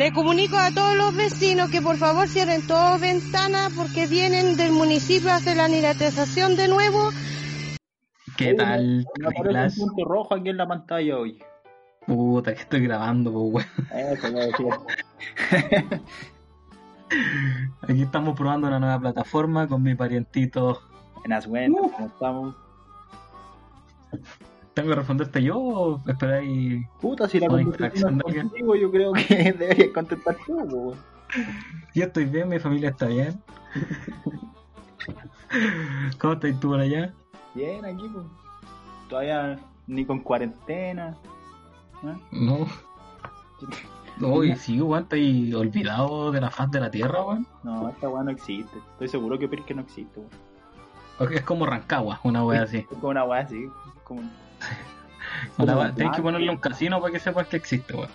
Le comunico a todos los vecinos que por favor cierren todas ventanas porque vienen del municipio a hacer la nitratización de nuevo. ¿Qué tal? Me aparece un punto rojo aquí en la pantalla hoy. Puta, que estoy grabando, pues, Aquí estamos probando una nueva plataforma con mi parientito. Buenas, buenas, uh. ¿cómo estamos? ¿Tengo que responderte yo o esperáis? Puta, si la conversación contigo, yo creo que deberías contestar tú, Yo estoy bien, mi familia está bien. ¿Cómo estás tú por allá? Bien, aquí, pues. Todavía ni con cuarentena. ¿Eh? No. No, y sí, weón, estoy olvidado de la faz de la tierra, weón. No, esta weá no existe. Estoy seguro que que no existe, weón. Es como Rancagua, una weá así. Es como una weá así. Como... Tienes que ponerle un casino para que sepas que existe, weón.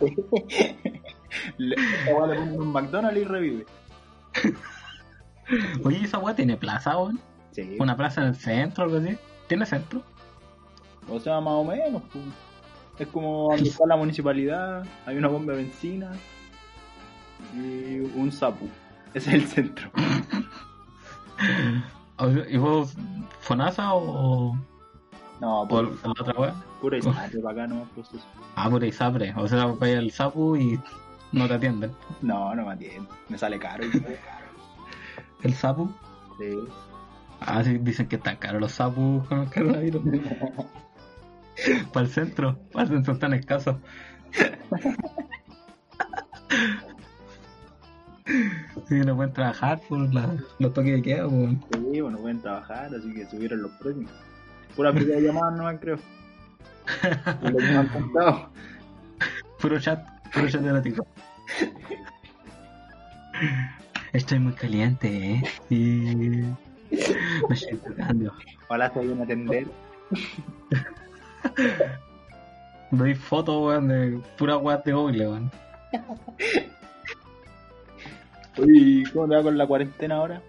le ponen un McDonald's y revive. Oye, esa weá tiene plaza, weón. Sí. Una plaza en el centro, algo así. ¿Tiene centro? O sea, más o menos, pues. Es como donde está la municipalidad, hay una bomba de benzina y un sapu. Ese es el centro. ¿Y vos, Fonasa o.? No, por, la otra web? Pura Isapre, para acá no pues Ah, pura Isapre. O sea, ir el sapu y no te atienden. No, no me atienden. Me sale caro. ¿El sapu? Sí. Ah, sí, dicen que está caro los sapus con el coronavirus. para el centro, para el centro están escasos. Sí, no pueden trabajar por la, los toques de queda, pues. Sí, bueno, pueden trabajar, así que subieron los premios. Pura de llamadas no creo. Lo que me han contado. Puro chat, puro chat de TikTok. Estoy muy caliente, eh. Sí. Me estoy tocando. Hola, soy un atender. Doy fotos, weón, de pura weá de Google, weón. Uy, ¿cómo te va con la cuarentena ahora?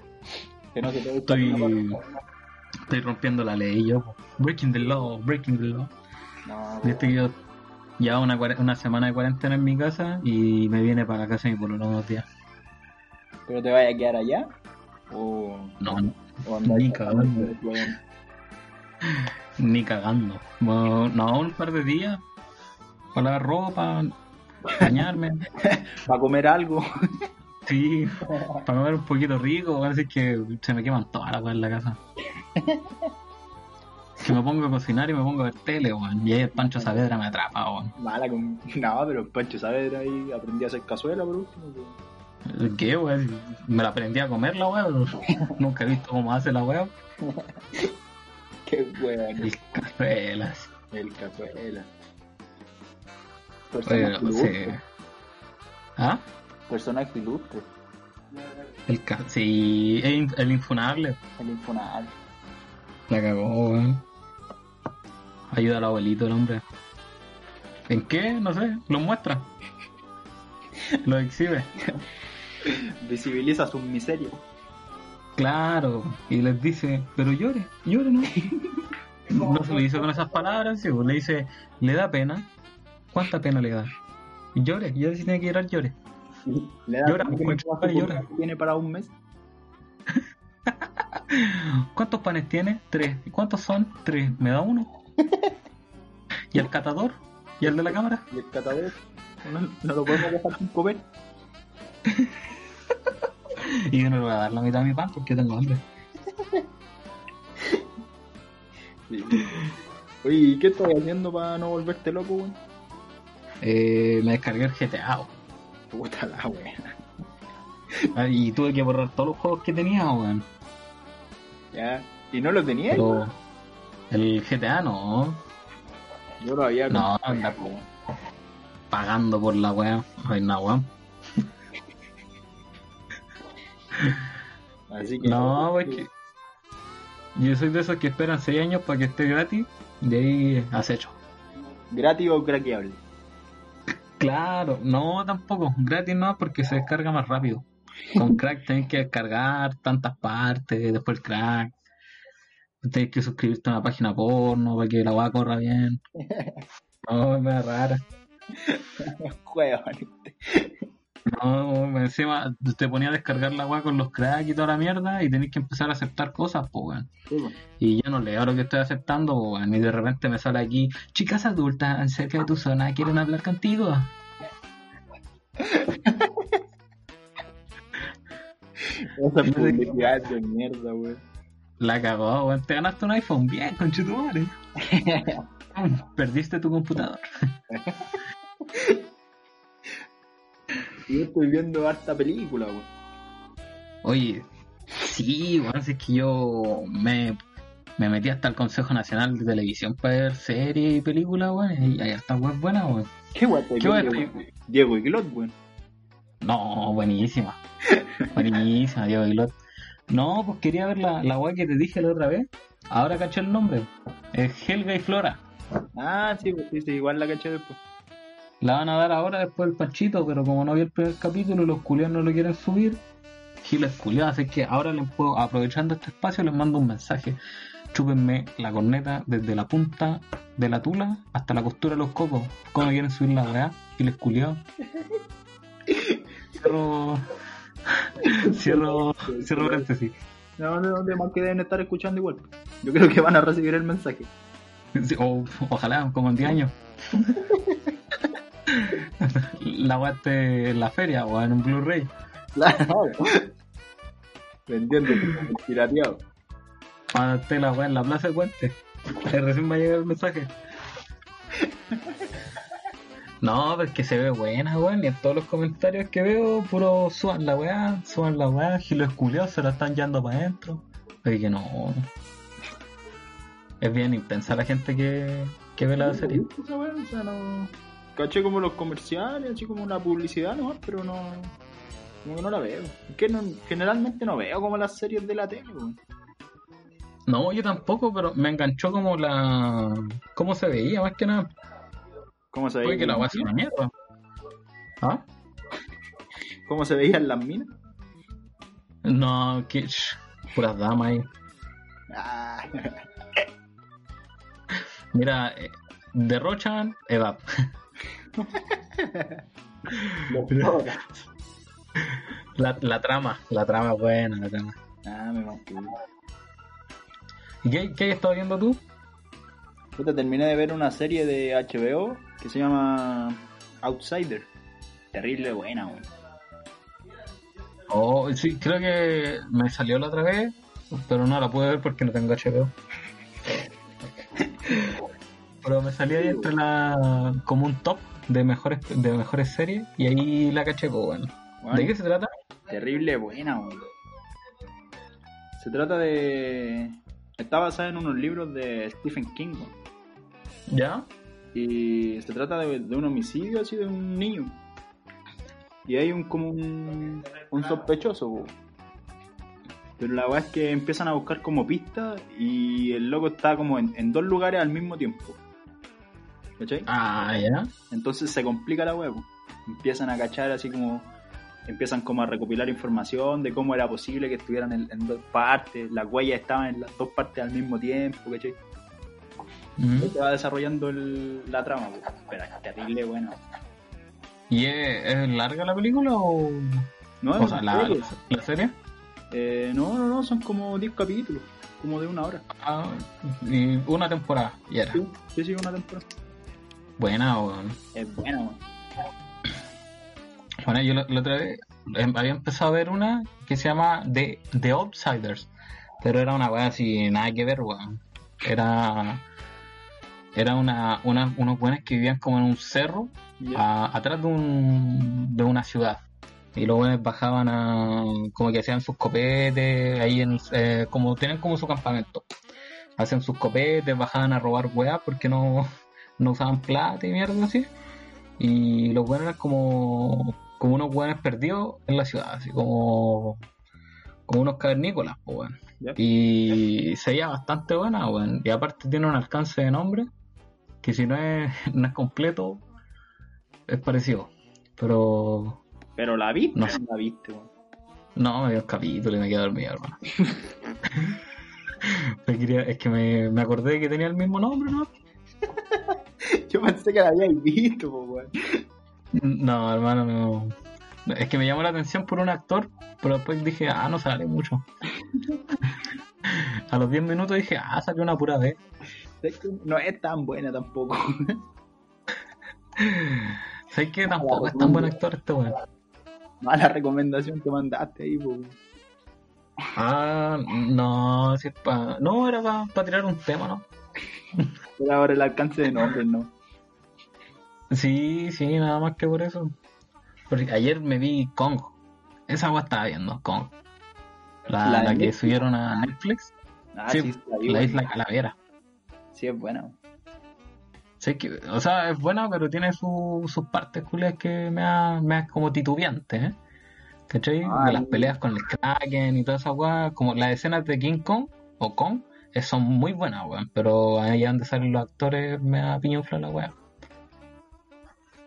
Que no se te Estoy, estoy rompiendo la ley yo. Breaking the law, breaking the law. No, Viste que yo llevaba una, una semana de cuarentena en mi casa y me viene para la casa y por unos días. ¿Pero te vayas a quedar allá? ¿O... No, ni cagando. Ni cagando. no, un par de días. Para la ropa, bañarme. para comer algo. Sí, para comer un poquito rico, parece que se me queman todas las cosas en la casa. Que me pongo a cocinar y me pongo a ver tele, weón. Y ahí el Pancho Saavedra me atrapa, weón. Mala con... No, pero el Pancho Saavedra ahí aprendí a hacer cazuela por último. ¿Qué, weón? Me la aprendí a comer la weón. Nunca he visto cómo hace la weón. Qué weón. El cazuelas. El cazuelas. Personaje ilustre. ¿Ah? Personaje ilustre. El ca sí, el, el infunable. El infunable. La cagó, weón. Ayuda al abuelito el hombre. ¿En qué? No sé, lo muestra. lo exhibe. Visibiliza sus miserias. Claro, y les dice, pero llore, llore, ¿no? no se lo dice con esas palabras, ¿sí? le dice, le da pena. ¿Cuánta pena le da? Llore, y si tiene que llorar, llore. ¿Le da llora, pues, llora. ¿Tiene para un mes? ¿Cuántos panes tiene? Tres. ¿Y cuántos son? Tres. ¿Me da uno? ¿Y el catador? ¿Y el de la cámara? ¿Y el catador? ¿No, no lo podemos dejar sin comer? y yo no le voy a dar la mitad de mi pan porque tengo hambre. Oye, ¿y qué estás haciendo para no volverte loco, weón? Eh, me descargué el GTA. Puta la weón. Ah, y tuve que borrar todos los juegos que tenía, weón. Ya. ¿Y no los tenía? el GTA no. Yo lo había No, anda pagando por la weá. Ay, no, weón. Así que. No, pues que. Yo soy de esos que esperan 6 años para que esté gratis. De ahí acecho. ¿Gratis o craqueable? Claro, no tampoco. Gratis no, porque se descarga más rápido. Con crack tenés que descargar tantas partes, después el crack. Tenés que suscribirte a una página porno para que la weá corra bien. No, es rara. Juega, No, encima te ponía a descargar la weá con los cracks y toda la mierda y tenés que empezar a aceptar cosas, pues weón. Y yo no leo lo que estoy aceptando, weón. Y de repente me sale aquí, chicas adultas cerca de tu zona quieren hablar contigo. Esa publicidad de mierda, weón. La cagó, weón. Te ganaste un iPhone bien, conchetumare. Perdiste tu computador. Yo estoy viendo harta película, weón. Oye, sí, weón, es que yo me, me metí hasta el Consejo Nacional de Televisión para ver series y películas, weón, y hay harta web buena, weón. ¿Qué weón? ¿Qué? Diego Iglot, weón. No, buenísima. buenísima, Diego Iglot. No, pues quería ver la, la weá que te dije la otra vez. Ahora caché el nombre. Es Helga y Flora. Ah, sí, pues sí, sí, igual la caché después. La van a dar ahora después del Panchito, pero como no vi el primer capítulo y los culiados no lo quieren subir, giles culiados. Así que ahora les puedo, aprovechando este espacio, les mando un mensaje. Chúpenme la corneta desde la punta de la tula hasta la costura de los cocos. ¿Cómo quieren subir la weá? Giles culiados. Cierro. Cierro. Cierro paréntesis. No, no, de más que deben estar escuchando igual. Yo creo que van a recibir el mensaje. Sí, o, ojalá, como en 10 años. la esté en la feria o en un Blu-ray. Claro. Vendiendo pirateado. Cuando esté la weá en la plaza de Puente. Que recién va a llegar el mensaje. No, pero es que se ve buena, weón. Y en todos los comentarios que veo, puro suban la weá, suban la weá, gilos culiados se la están yendo para adentro. Oye, que no. Es bien intensa la gente que, que ve la serie. Esa weá, o sea, no. Caché como los comerciales, así como una publicidad, ¿no? Pero no. Como que no la veo. Es que no, generalmente no veo como las series de la tele, weón. No, yo tampoco, pero me enganchó como la. cómo se veía, más que nada. ¿Cómo se Oye, veía? que la una mierda. ¿Ah? ¿Cómo se veían las minas? No, que. puras damas ahí. Ah, Mira, eh, derrochan edad. La, la trama, la trama es buena, la trama. ah, me manqué. ¿Y qué, qué has estado viendo tú? Puta, terminé de ver una serie de HBO que se llama Outsider. Terrible buena, weón. Oh, sí, creo que me salió la otra vez, pero no la pude ver porque no tengo HBO. Pero me salió ahí entre la como un top de mejores de mejores series y ahí la caché, pues bueno. ¿De qué se trata? Terrible buena, weón. Se trata de. Está basada en unos libros de Stephen King, weón. ¿Ya? Y se trata de, de un homicidio así de un niño. Y hay un como un, un sospechoso, weón. Pero la verdad es que empiezan a buscar como pistas y el loco está como en, en dos lugares al mismo tiempo. ¿Cachai? Ah, ya. Entonces se complica la web. Empiezan a cachar así como. Empiezan como a recopilar información de cómo era posible que estuvieran en, en dos partes. Las huellas estaban en las dos partes al mismo tiempo, ¿cachai? Se va desarrollando el- la trama. Pero es terrible, bueno. ¿Y es, es larga la película o.? No, o es sea, la, serie. la serie? Eh, no, no, no, son como 10 capítulos. Como de una hora. Ah, y una temporada, y era. Sí, sí, una temporada. Buena, weón. Es buena, weón. Bueno, yo la, la otra vez em, había empezado a ver una que se llama The, The Outsiders, pero era una weá así, nada que ver, weón. Era, era una, una, unos buenos que vivían como en un cerro a- atrás de, un, de una ciudad. Y los buenos bajaban a, como que hacían sus copetes, ahí en, eh, como tienen como su campamento. Hacían sus copetes, bajaban a robar weá porque no, no usaban plata y mierda así. Y los buenos eran como, como unos buenos perdidos en la ciudad, así como, como unos cavernícolas, pues. Ya. Y se veía bastante buena, weón. Y aparte tiene un alcance de nombre que si no es, no es completo, es parecido. Pero Pero la viste, No la viste, no, me dio un capítulo y me quedé dormido, hermano. Me quería- es que me, me acordé que tenía el mismo nombre, ¿no? Yo pensé que la habíais visto, po, weón. No, hermano, no. Es que me llamó la atención por un actor, pero después dije, ah, no sale mucho. A los 10 minutos dije, ah, salió una pura vez. No es tan buena tampoco. Sé que tampoco es tan buen actor este weón. Mala recomendación que mandaste ahí, po. Ah, no, si es pa... No, era para tirar un tema, ¿no? Pero ahora el alcance de nombres, ¿no? Sí, sí, nada más que por eso. Porque ayer me vi Kong. Esa agua estaba viendo, Kong. La, ¿La de la que subieron a Netflix. Ah, sí, la isla Calavera. Sí, es buena. Sí, que, o sea, es buena, pero tiene su- sus partes culias que me ha, me ha como titubeante, ¿eh? ¿Cachai? De las peleas con el Kraken y toda esa weá, como las escenas de King Kong o Kong, son muy buenas, weón. Pero ahí donde salen los actores me ha piñufla la weá.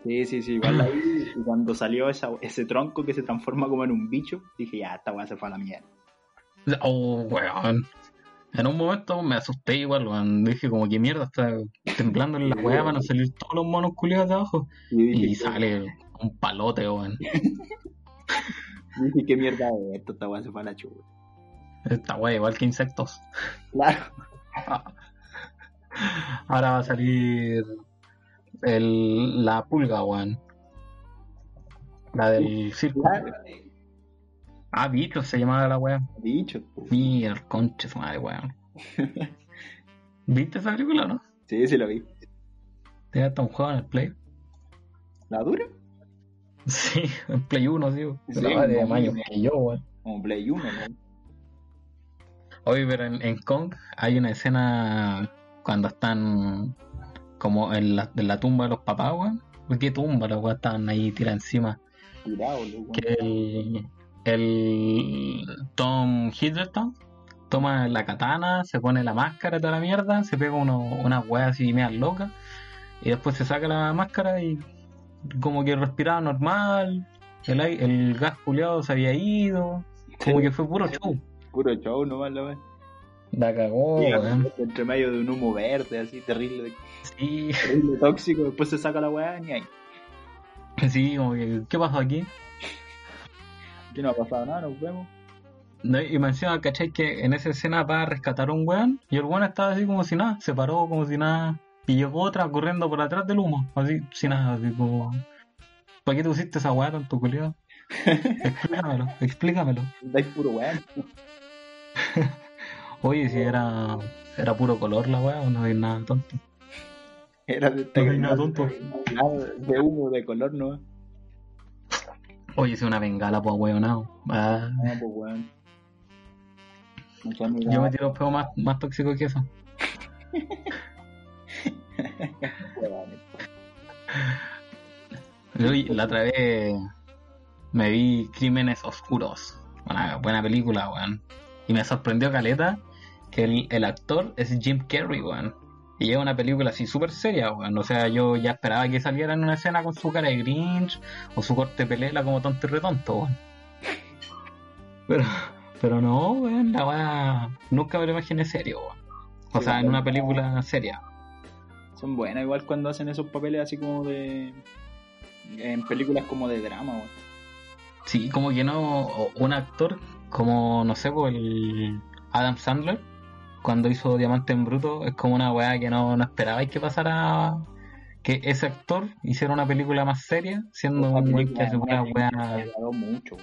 Sí, sí, sí, igual la vi. Y cuando salió esa, ese tronco que se transforma como en un bicho, dije, ya, esta weá se fue a la mierda. Oh, weón. En un momento me asusté igual, weón. Dije como que mierda, está temblando en la weá, van a salir todos los monos culiados de abajo. Y sale un palote, weón. dije, qué mierda es esto, esta weá se fue a la chuva. Esta weá igual que insectos. Claro. Ahora va a salir el, la pulga, weón. La del circo. Claro. Ah, bicho se llamaba la weá. Dicho. Mira, su madre, weón. ¿Viste esa película, no? Sí, sí lo vi. Tenía hasta un juego en el Play. ¿La dura? Sí, en Play 1, sí. Sí, la de mayo que yo, weón. Como Play 1, ¿no? Oye, pero en, en Kong hay una escena cuando están como en la, en la tumba de los papás, weón. ¿Qué tumba? Los weón estaban ahí tirados encima. Loco. Que el, el Tom Hiddleston toma la katana, se pone la máscara y toda la mierda, se pega uno, unas weas así medias locas, y después se saca la máscara y como que respiraba normal, el, el gas culiado se había ido, como que fue puro show. Puro show nomás la weá. La cagó, Y weón. Entre medio de un humo verde, así, terrible, Sí, terrible tóxico. Después se saca la weá ni ahí. sí, como que, ¿qué pasó aquí? Aquí no ha pasado nada, nos vemos. No, y me encima, ¿cachai? Que en esa escena va a rescatar a un weón y el weón estaba así como si nada, se paró como si nada y llegó otra corriendo por atrás del humo, así, sin nada, así como... ¿Para qué te pusiste esa weá tanto culiado? Explícamelo, explícamelo. Dais puro weón. Oye, si era era puro color la weá o no hay nada tonto. Era de No hay nada tonto. Nada de humo, de color, ¿no? Oye, si una bengala, pues. Ah, pues weón. No son ni yo me tiro peor más, más tóxico que eso. Yo la otra vez me vi Crímenes Oscuros. Una buena película, weón. Y me sorprendió Caleta que el, el actor es Jim Carrey, weón. Y es una película así súper seria, weón. O sea, yo ya esperaba que saliera en una escena con su cara de Grinch o su corte pelela como tonto y retonto, weón. Pero, pero no, weón, la weá nunca me lo imaginé serio, weón. O Sí, sea, en una película seria. Son buenas igual cuando hacen esos papeles así como de... En películas como de drama, weón. Sí, como que no. Un actor como, no sé, pues el Adam Sandler, cuando hizo Diamante en Bruto, es como una weá que no, no esperabais que pasara. Que ese actor hiciera una película más seria, siendo un weón que hace me weá. mucho.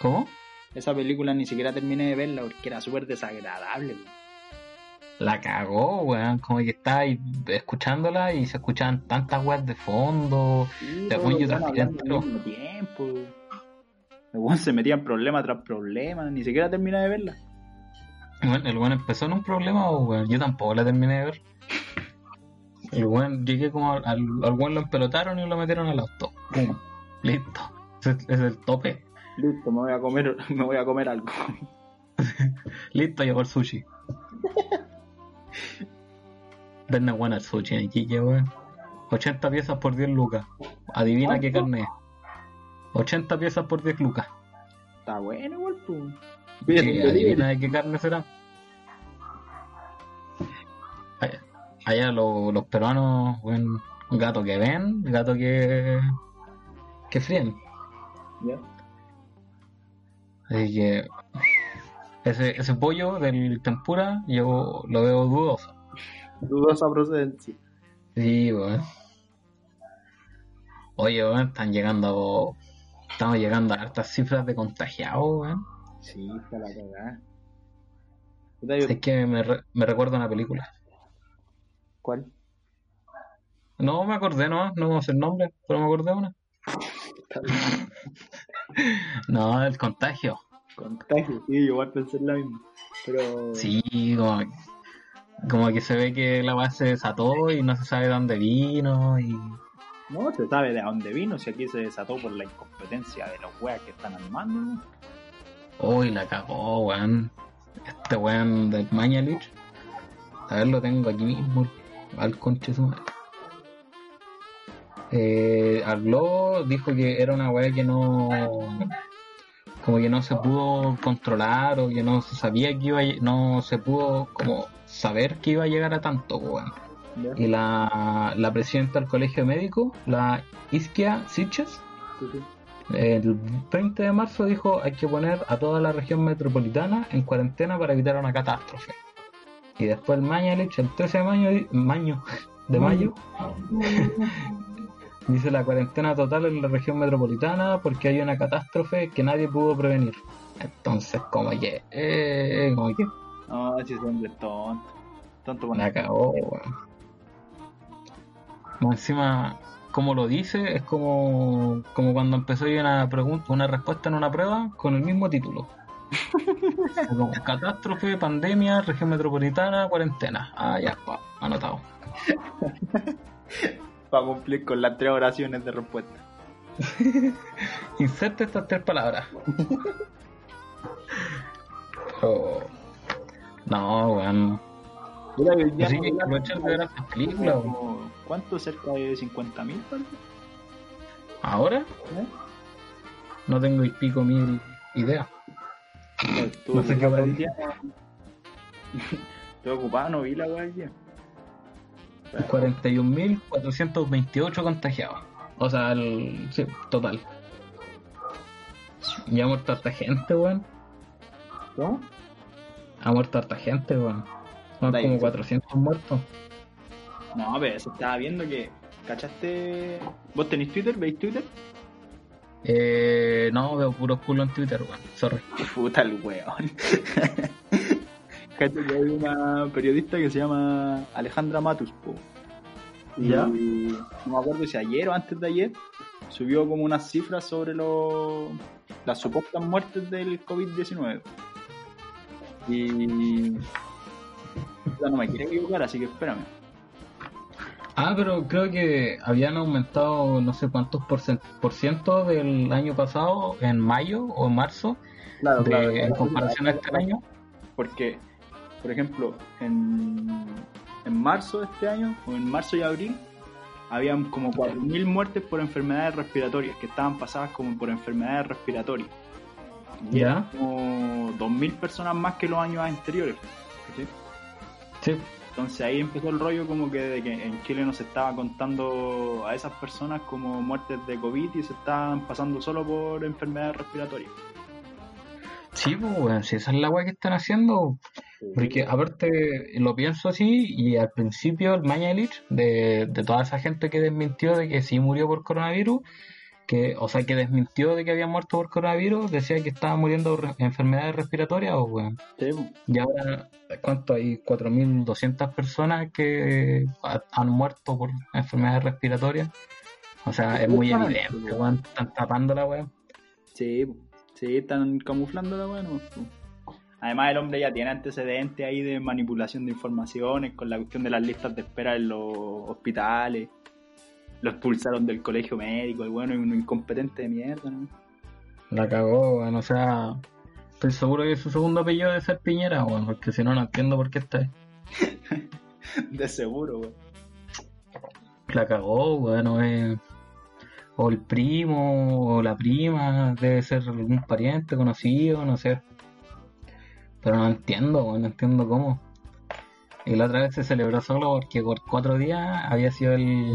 ¿Cómo? Esa película ni siquiera terminé de verla porque era súper desagradable. La cagó, weón. Como que estaba ahí escuchándola y se escuchaban tantas weas de fondo. Sí, los yo mismo tiempo. El weón se metía en problema tras problema, ni siquiera terminé de verla. Bueno, el weón empezó en un problema, o, weón. Yo tampoco la terminé de ver. El weón, llegué como al, al weón lo empelotaron y lo metieron al auto. Pum. Listo. Ese es el tope. Listo, me voy a comer, me voy a comer algo. Listo, llegó el sushi. Denle bueno el sushi en Iquique, weón. 80 piezas por 10 lucas. Adivina qué carne es. 80 piezas por 10 lucas. Está bueno igual, pues. Adivina de qué carne será. Allá los peruanos, buen gato que ven, gato que, que fríen. ¿Ya? Así que ese, ese pollo del tempura yo lo veo dudoso. Dudosa procedencia. Sí, weón. Oye, weón, están llegando. Estamos llegando a hartas cifras de contagiados, weón. Sí, está la cagada. Es que me, re- me recuerda una película. ¿Cuál? No me acordé, no, no vamos el nombre, pero me acordé de una. No, el contagio. Contagio, sí, igual pensé en la misma. Pero. Sí, como, como que se ve que la weá se desató y no se sabe de dónde vino y. No se sabe de dónde vino, si aquí se desató por la incompetencia de los weas que están armando. Uy, la cagó, weón. Este weón del Mañalich. A ver, lo tengo aquí mismo. Al conche su madre. Eh, habló, dijo que era una weá que no. Como que no se pudo controlar o que no se sabía que iba a, No se pudo como saber que iba a llegar a tanto, weón. ¿Ya? Y la, la presidenta del colegio médico, la Isquia Sí, sí. el 20 de marzo dijo hay que poner a toda la región metropolitana en cuarentena para evitar una catástrofe. Y después el Mañalich, el 13 de mayo, de mayo, dice la cuarentena total en la región metropolitana porque hay una catástrofe que nadie pudo prevenir. Entonces, como que, eh, como que No, si hombre es tonto. Tonto con la cagó, weón. Encima, como lo dice, es como, como cuando empezó una pregunta, una respuesta en una prueba con el mismo título. Como, catástrofe, pandemia, región metropolitana, cuarentena. Ah, ya, pa, anotado. Para cumplir con las tres oraciones de respuesta. Inserte estas tres palabras. Pero, no, weón. Mira, hoy día Así no que hay que hablan aprovechar de ver estas películas, ¿Cuánto? ¿Cerca de 50.000 parece? ¿Ahora? ¿Eh? No tengo y pico mil ideas. Estuve No sé qué. Estuve ocupado, no vi la weá el día. 41.428 contagiados. O sea, el sí, total. Y ha muerto harta gente, weón. ¿Cómo? Ha muerto harta gente, weón. Son como sí. 400 muertos. No, pero se estaba viendo que. ¿Cachaste? ¿Vos tenés Twitter? ¿Veis Twitter? Eh, no, veo puros culos en Twitter, weón. Sorry. Puta el weón. Cacha que hay una periodista que se llama Alejandra Matus, po. Y ¿Ya? no me acuerdo si ayer o antes de ayer subió como unas cifras sobre los las supuestas muertes del COVID-19. Y no me quiere equivocar, así que espérame. Ah, pero creo que habían aumentado no sé cuántos porcent- por ciento del año pasado, en mayo o en marzo, Claro, de, en comparación a este año. Porque, por ejemplo, en, en marzo de este año, o en marzo y abril, habían como 4.000 muertes por enfermedades respiratorias, que estaban pasadas como por enfermedades respiratorias. Y Ya. eran como 2.000 personas más que los años anteriores. Sí, Entonces ahí empezó el rollo como que de que en Chile no se estaba contando a esas personas como muertes de COVID y se estaban pasando solo por enfermedades respiratorias. sí, pues, si esa es la weá que están haciendo. Porque aparte lo pienso así y al principio el Mañalich de, de toda esa gente que desmintió de que sí murió por coronavirus, que o sea que desmintió de que había muerto por coronavirus, decía que estaba muriendo de enfermedades respiratorias, o weón. Sí. Y ahora, ¿cuánto hay? 4.200 personas que ha- han muerto por enfermedades respiratorias. O sea, es muy evidente, weón. weón, están tapando la weá. Sí, sí, están camuflando la bueno. Además, el hombre ya tiene antecedentes ahí de manipulación de informaciones con la cuestión de las listas de espera en los hospitales. Lo expulsaron del colegio médico, el bueno un incompetente de mierda, ¿no? La cagó, weón. O sea, estoy seguro que su segundo apellido debe ser Piñera, weón, porque si no, no entiendo por qué está ahí. De seguro, weón. La cagó, weón, o, es- o el primo, o la prima, debe ser algún pariente conocido, no sé. Pero no entiendo, weón, no entiendo cómo. Y la otra vez se celebró solo porque por cuatro días había sido el,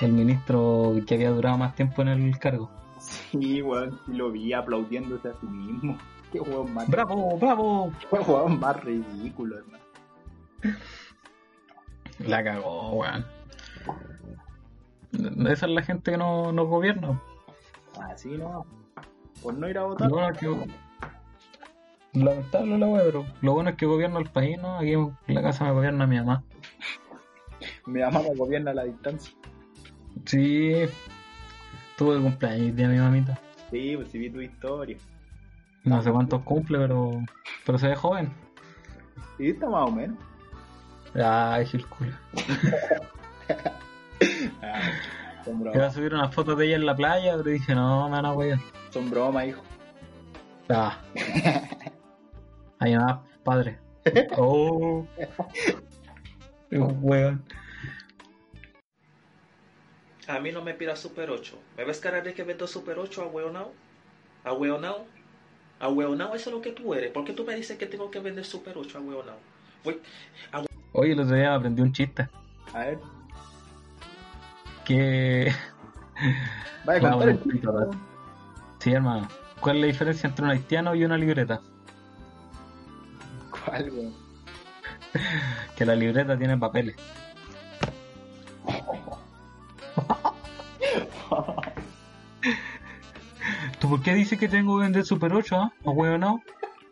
el ministro que había durado más tiempo en el cargo. Sí, weón, lo vi aplaudiéndose a sí mismo. Qué weón más. ¡Bravo, bravo! Qué weón más ridículo, hermano. La cagó, weón. Esa es la gente que no, no gobierna. Así no. Por no ir a votar. Lo bueno es que. Lamentable la weá, pero lo bueno es que gobierna el país, ¿no? Aquí en la casa me gobierna mi mamá. Mi mamá me gobierna a la distancia. Sí. Tuve cumpleaños de mi mamita. Sí, pues si vi tu historia. No sé cuántos cumple, pero. Pero se ve joven. Sí, está más o menos. Ay, Gil. Ah, Iba a subir una foto de ella en la playa, pero dije, no, me van a. Son bromas, hijo. Ah. Ahí nada, padre. Oh. Qué weón. A mí no me pida Super 8. ¿Me ves cara de que vendo Super 8 a hueonao? ¿A hueonao? ¿A hueonao? Eso es lo que tú eres. ¿Por qué tú me dices que tengo que vender Super 8 a hueonao? Voy- Oye, el otro día aprendí un chiste. A ver, Que. vaya contar el chiste. Sí, hermano. ¿Cuál es la diferencia entre un haitiano y una libreta? ¿Cuál, weón? Que la libreta tiene papeles. ¿Tú por qué dices que tengo que vender Super 8, ah? ¿A huevo no?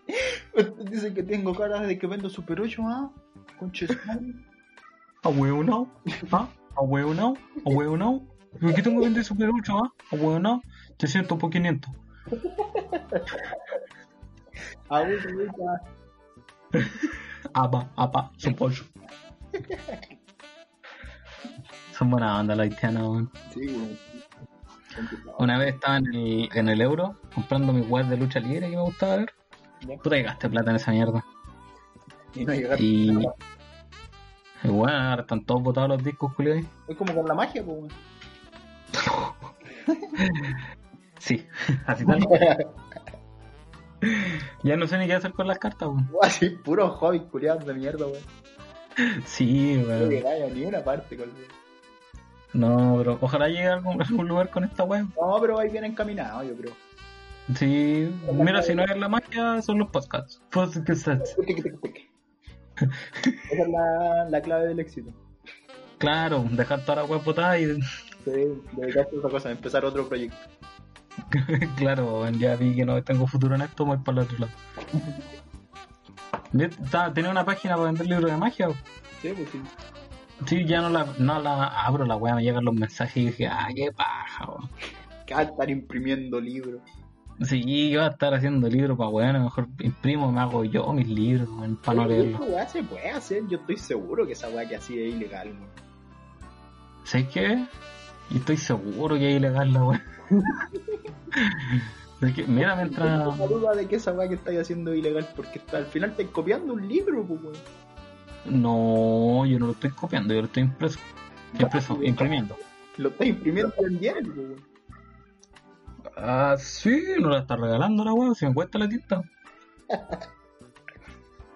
Dicen que tengo cara de que vendo Super 8, ¿ah? Conche su madre. ¿A huevo no? ¿Ah? ¿A huevo no? ¿A huevo no? ¿Por qué tengo que vender Super 8, ah? ¿A huevo no? 300 por 500. Ah, güey, güey, ya. Apa, apa, son pollo. Son buena onda los haitianos, weón. Sí, weón. Una vez estaba en el, en el euro comprando mi web de lucha libre que me gustaba ver. Puta que gasté plata en esa mierda. Y no llegaste. Y. y bueno, ahora están todos botados los discos, culiados. Es como con la magia, pues. Sí, así tal. ya no sé ni qué hacer con las cartas, weón. Así, puro hobby culiados de mierda, weón. Sí, No weón. a ni una parte con No, pero ojalá llegue a algún, a algún lugar con esta web. No, pero vais bien encaminado, yo creo. Sí, mira, si no es la magia, son los podcasts. Podcasts. Esa es la, la clave del éxito. Claro, dejar toda la web botada y. Sí, dedicarse a otra cosa, empezar otro proyecto. claro, ya vi que no tengo futuro en esto, voy para el otro lado. Tenía una página para vender libros de magia. Sí, pues sí. Sí, ya no la, no la abro, la weá, me llegan los mensajes y dije, ah, qué paja, weón. Que va a estar imprimiendo libros. Sí, yo voy a estar haciendo libros para weón, mejor imprimo, me hago yo mis libros, weón, para no leerlos. weá se puede hacer, yo estoy seguro que esa weá que así es ilegal, weón. ¿Sabes qué? Y estoy seguro que es ilegal la weá. Es que, mira, mientras. Tengo la duda de que esa weá que estáis haciendo es ilegal porque está, al final estáis copiando un libro, pues, weón. No, yo no lo estoy copiando, yo lo estoy impreso. Impreso, imprimiendo. Lo estáis imprimiendo en diario, weón. Ah, sí, no la está regalando la weá, si me cuesta la tinta.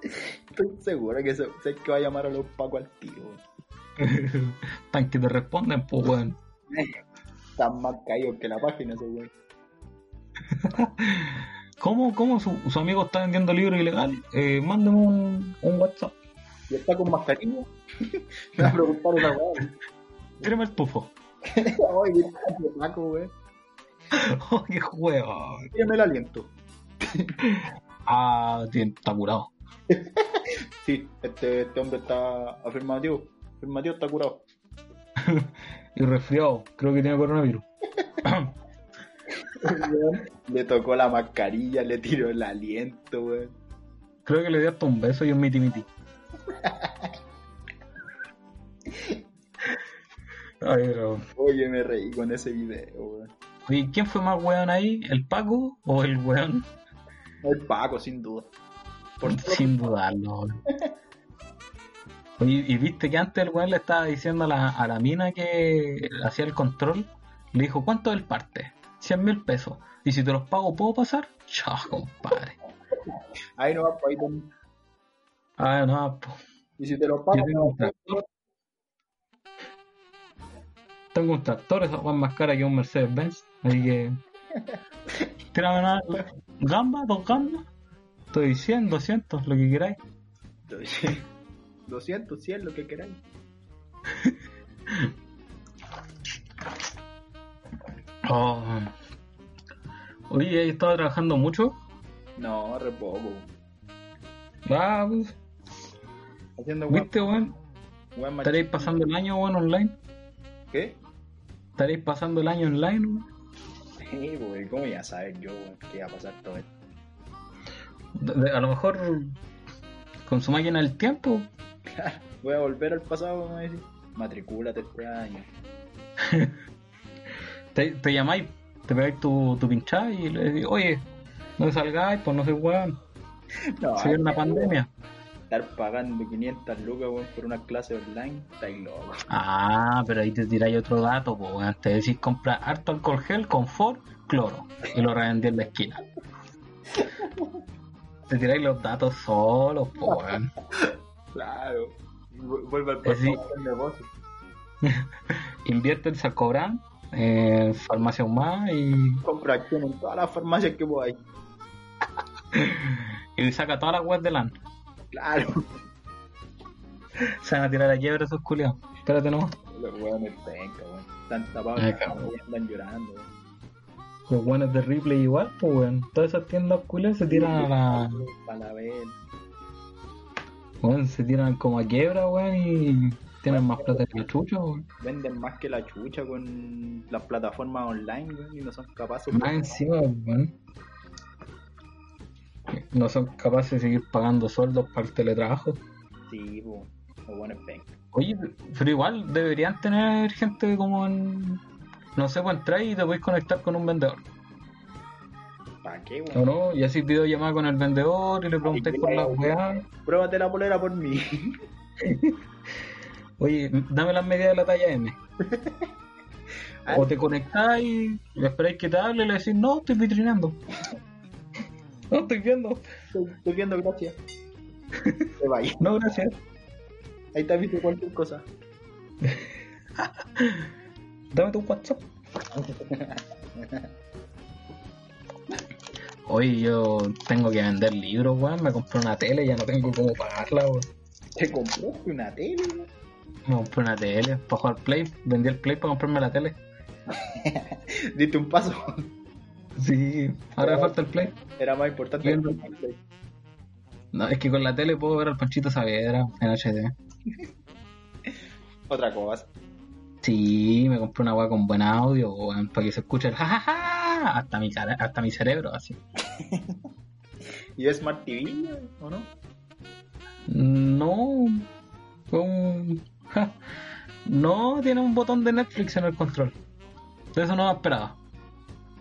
Estoy seguro que, se, sé que va a llamar a los pacos al tío, weón. Tan que te responden, pues weón. Están más caídos que la página, ese weón. ¿Cómo, cómo su, su amigo está vendiendo libros ilegal? Eh, mándeme un, un WhatsApp. Y está con mascarilla. Me va a preguntar esa weá. Tírame el tufo. Ay, qué weón. Oh, qué juego. Tírame el aliento. Ah, está curado. Sí, este, este hombre está afirmativo. Afirmativo está curado. Y resfriado, creo que tiene coronavirus. Le tocó la mascarilla, le tiró el aliento, weón. Creo que le dio hasta un beso y un miti miti. Ay, pero... Oye, me reí con ese video, weón. Oye, ¿quién fue más weón ahí? ¿El Paco o el weón? El Paco, sin duda. Por Sin dudarlo. Oye, ¿y viste que antes el weón le estaba diciendo a la, a la mina que hacía el control? Le dijo, ¿cuánto es el parte? 100 mil pesos. Y si te los pago, ¿puedo pasar? Chao, compadre. Ahí no va para ahí también. Ah, no, po. Y si te lo Yo pagas, tengo un tractor. Tengo un tractor, esa es más cara que un Mercedes-Benz. Así que. Tírame una gamba, dos gambas. Estoy 100, 200, lo que queráis. 200, 100, lo que queráis. Oh. Oye, he estado trabajando mucho. No, re poco. Ah, pues, Haciendo weón, ¿viste, weón? weón Estaréis pasando el año, weón, online. ¿Qué? Estaréis pasando el año online, weón. Sí, pues, ¿cómo ya sabes yo weón, que va a pasar todo esto? De- de- A lo mejor con su máquina del tiempo. Voy a volver al pasado, como decir. Matricúlate este año. Te, te llamáis, te pegáis tu, tu pinchada y le decís, oye, no salgáis, pues no sé, weón. No, Se viene una pandemia. Estar pagando 500 lucas weón, por una clase online, estáis loco. Ah, pero ahí te tiráis otro dato, pues, weón. Te decís comprar harto alcohol gel, confort, cloro. Y lo revendí en la esquina. Te tiráis los datos solos, pues, weón. Claro. Vu- Vuelve al Eh, del negocio. Invierte en Salcobran, en Farmacia Humana y, Compra acción en todas las farmacias que podáis. y saca todas las webs de LAN. Claro. Se van a tirar a quiebra esos culiados. Espérate nomás. Los weones penca, weón. Están tapados y andan llorando, weón. Los buenos de Ripley igual, pues, weón. Todas esas tiendas culiadas se tiran a la. Para la vez. Weón, se tiran como a quiebra, weón, y tienen más plata que la chucha, weón. Venden más que la chucha con las plataformas online, weón, y no son capaces Más encima, weón. No son capaces de seguir pagando sueldos para el teletrabajo. Sí, weones penca. Oye, pero igual deberían tener gente como en. No sé, pues entrar y te podéis conectar con un vendedor. ¿Para qué, ¿O weón? no? Y así videollamada con el vendedor y le preguntáis por las weas. Pruébate la polera por mí. Oye, dame las medidas de la talla M. O te conectáis y esperáis que te hable y le decís, no, estoy vitrinando. No, estoy viendo. Estoy, estoy viendo, gracias. Te vaya. No, gracias. Ahí te visto cualquier cosa. Dame tu WhatsApp. Oye, yo tengo que vender libros, weón. Me compré una tele ya no tengo cómo pagarla, weón. ¿Te compraste una tele? weón? Me compré una tele para jugar Play. Vendí el Play para comprarme la tele. Diste un paso. Sí, ahora me falta el Play. Era más importante que el play. No, es que con la tele puedo ver al Panchito Saavedra en HD. Otra cosa. Sí, me compré una weá con buen audio, weón, para que se escuche el jajaja hasta mi, cara- hasta mi cerebro, así. ¿Y es Smart TV o no? No, un... ja. No, tiene un botón de Netflix en el control. De eso no me esperaba.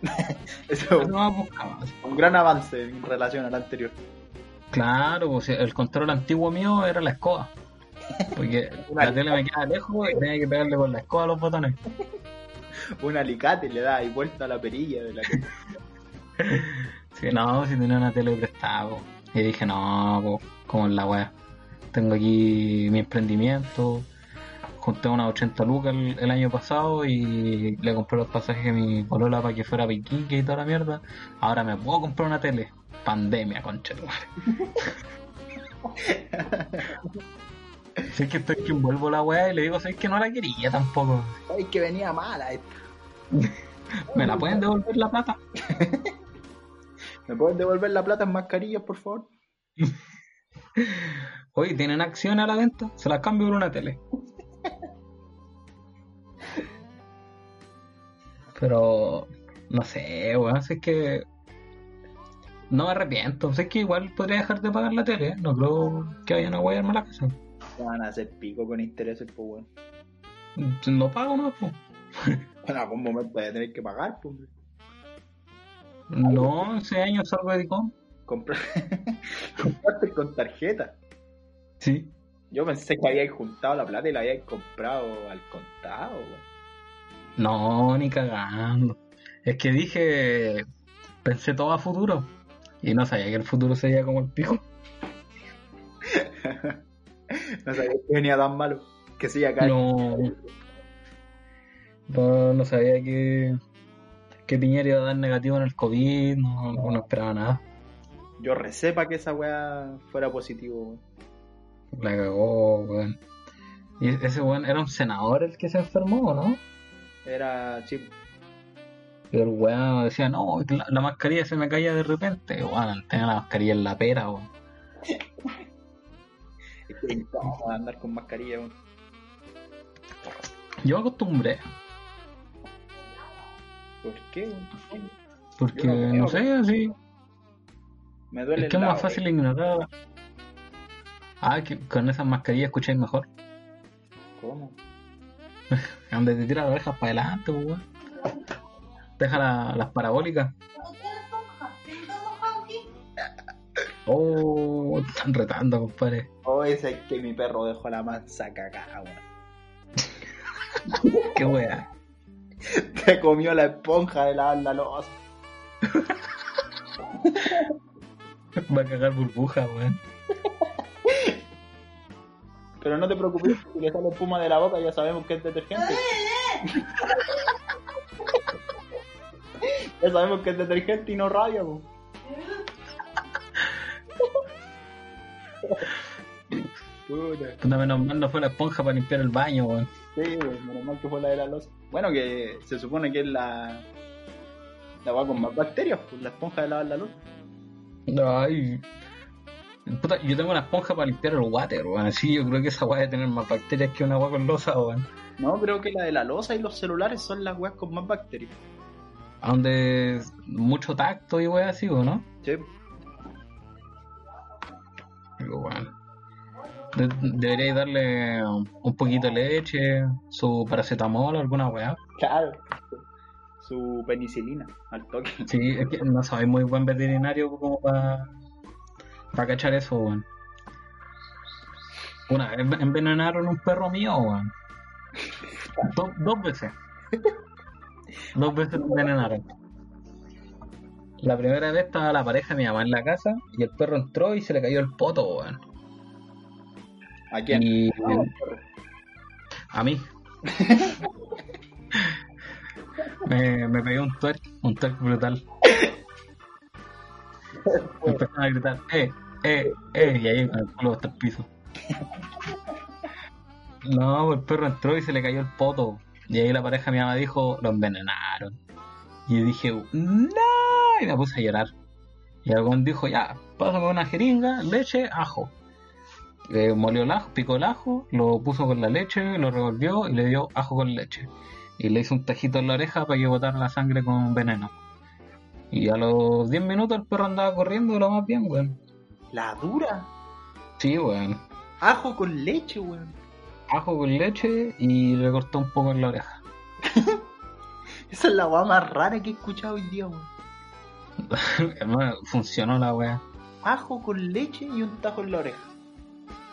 Eso no un gran avance en relación al anterior. Claro, pues el control antiguo mío era la escoba. Porque la tele me queda lejos y tenía que pegarle con la escoba a los botones. Un alicate le da y vuelta a la perilla de la. Sí, no, si tenía una tele prestada, po. Y dije, no, po, como en la wea. Tengo aquí mi emprendimiento. Junté unas 80 lucas el, el año pasado y le compré los pasajes a mi polola para que fuera a Piquique y toda la mierda. Ahora me puedo comprar una tele. Pandemia, concha. Si es que estoy que envuelvo la wea y le digo, ¿sabes que no la quería tampoco? Ay, que venía mala esta. ¿Me la pueden devolver la plata? ¿Me pueden devolver la plata en mascarillas, por favor? Oye, ¿tienen acciones a la venta? Se las cambio por una tele. Pero, no sé, weón, si es que... No me arrepiento, es que igual podría dejar de pagar la tele, ¿eh? no creo que vayan a guayarme la casa. Se van a hacer pico con intereses, pues bueno. No pago más, pues. En algún momento voy a tener que pagar, pues. No, ese año salgo de Dicom. Comprar... Compraste con tarjeta. Sí. Yo pensé que habíais juntado la plata y la habíais comprado al contado, weón. No, ni cagando. Es que dije, pensé todo a futuro. Y no sabía que el futuro sería como el pico. No sabía que venía tan malo. Que sí, acá. No. No, no sabía que, que Piñera iba a dar negativo en el COVID, no, no esperaba nada. Yo recé para que esa weá fuera positivo, weón. La cagó, weón. ¿Y ese weón era un senador el que se enfermó, no? Era chip. Y el weón decía, no, la, la mascarilla se me caía de repente. Weón, tenía la mascarilla en la pera, weón. Es que incómodo andar con mascarilla, weón. Yo acostumbré, ¿Por qué, weón? porque no creo, no sé, así. Me duele Es que es más fácil ignorar. Ah, que con esas mascarillas escucháis mejor. ¿Cómo? Donde te tiras las orejas para adelante, weón. Deja la- las parabólicas. Oh, están retando, compadre. Oh, ese es que mi perro dejó la mansa cagada, weón. Qué wea. Te comió la esponja de lavar la loza. Va a cagar burbuja, weón. Pero no te preocupes, si le sale espuma de la boca ya sabemos que es detergente. ya sabemos que es detergente y no rabia, po. Puta. Menos mal no fue la esponja para limpiar el baño, weón. Sí, menos mal que fue la de la loza. Bueno, que se supone que es la. La va con más bacterias, pues la esponja de lavar la loza. Ay. Puta, yo tengo una esponja para limpiar el water, weón. Así yo creo que esa weá debe tener más bacterias que una agua con losa, weón. No, creo que la de la loza y los celulares son las weas con más bacterias. Donde mucho tacto y weá así, ¿o no? Sí. Digo, bueno. De- deberíais darle un poquito de leche, su paracetamol o alguna weá. Claro. Su penicilina, al toque. Sí, es que no soy muy buen veterinario como para para cachar eso, weón. Una vez envenenaron un perro mío, weón. Do- dos veces. Dos veces lo envenenaron. La primera vez estaba la pareja de mi mamá en la casa y el perro entró y se le cayó el poto, weón. ¿A quién? Y a mí. me, me pegué un twerk, un twerk brutal. Empezaron a gritar, eh, eh, eh, y ahí con el hasta el piso. No, el perro entró y se le cayó el poto. Y ahí la pareja mi mamá dijo, lo envenenaron. Y dije, no, y me puse a llorar. Y algún dijo, ya, pásame una jeringa, leche, ajo. Molió el ajo, picó el ajo, lo puso con la leche, lo revolvió y le dio ajo con leche. Y le hizo un tajito en la oreja para que botara la sangre con veneno. Y a los 10 minutos el perro andaba corriendo lo más bien, weón. La dura. Sí, weón. Ajo con leche, weón. Ajo con leche y le cortó un poco en la oreja. Esa es la weá más rara que he escuchado hoy día, weón. Hermano, funcionó la weá. Ajo con leche y un tajo en la oreja.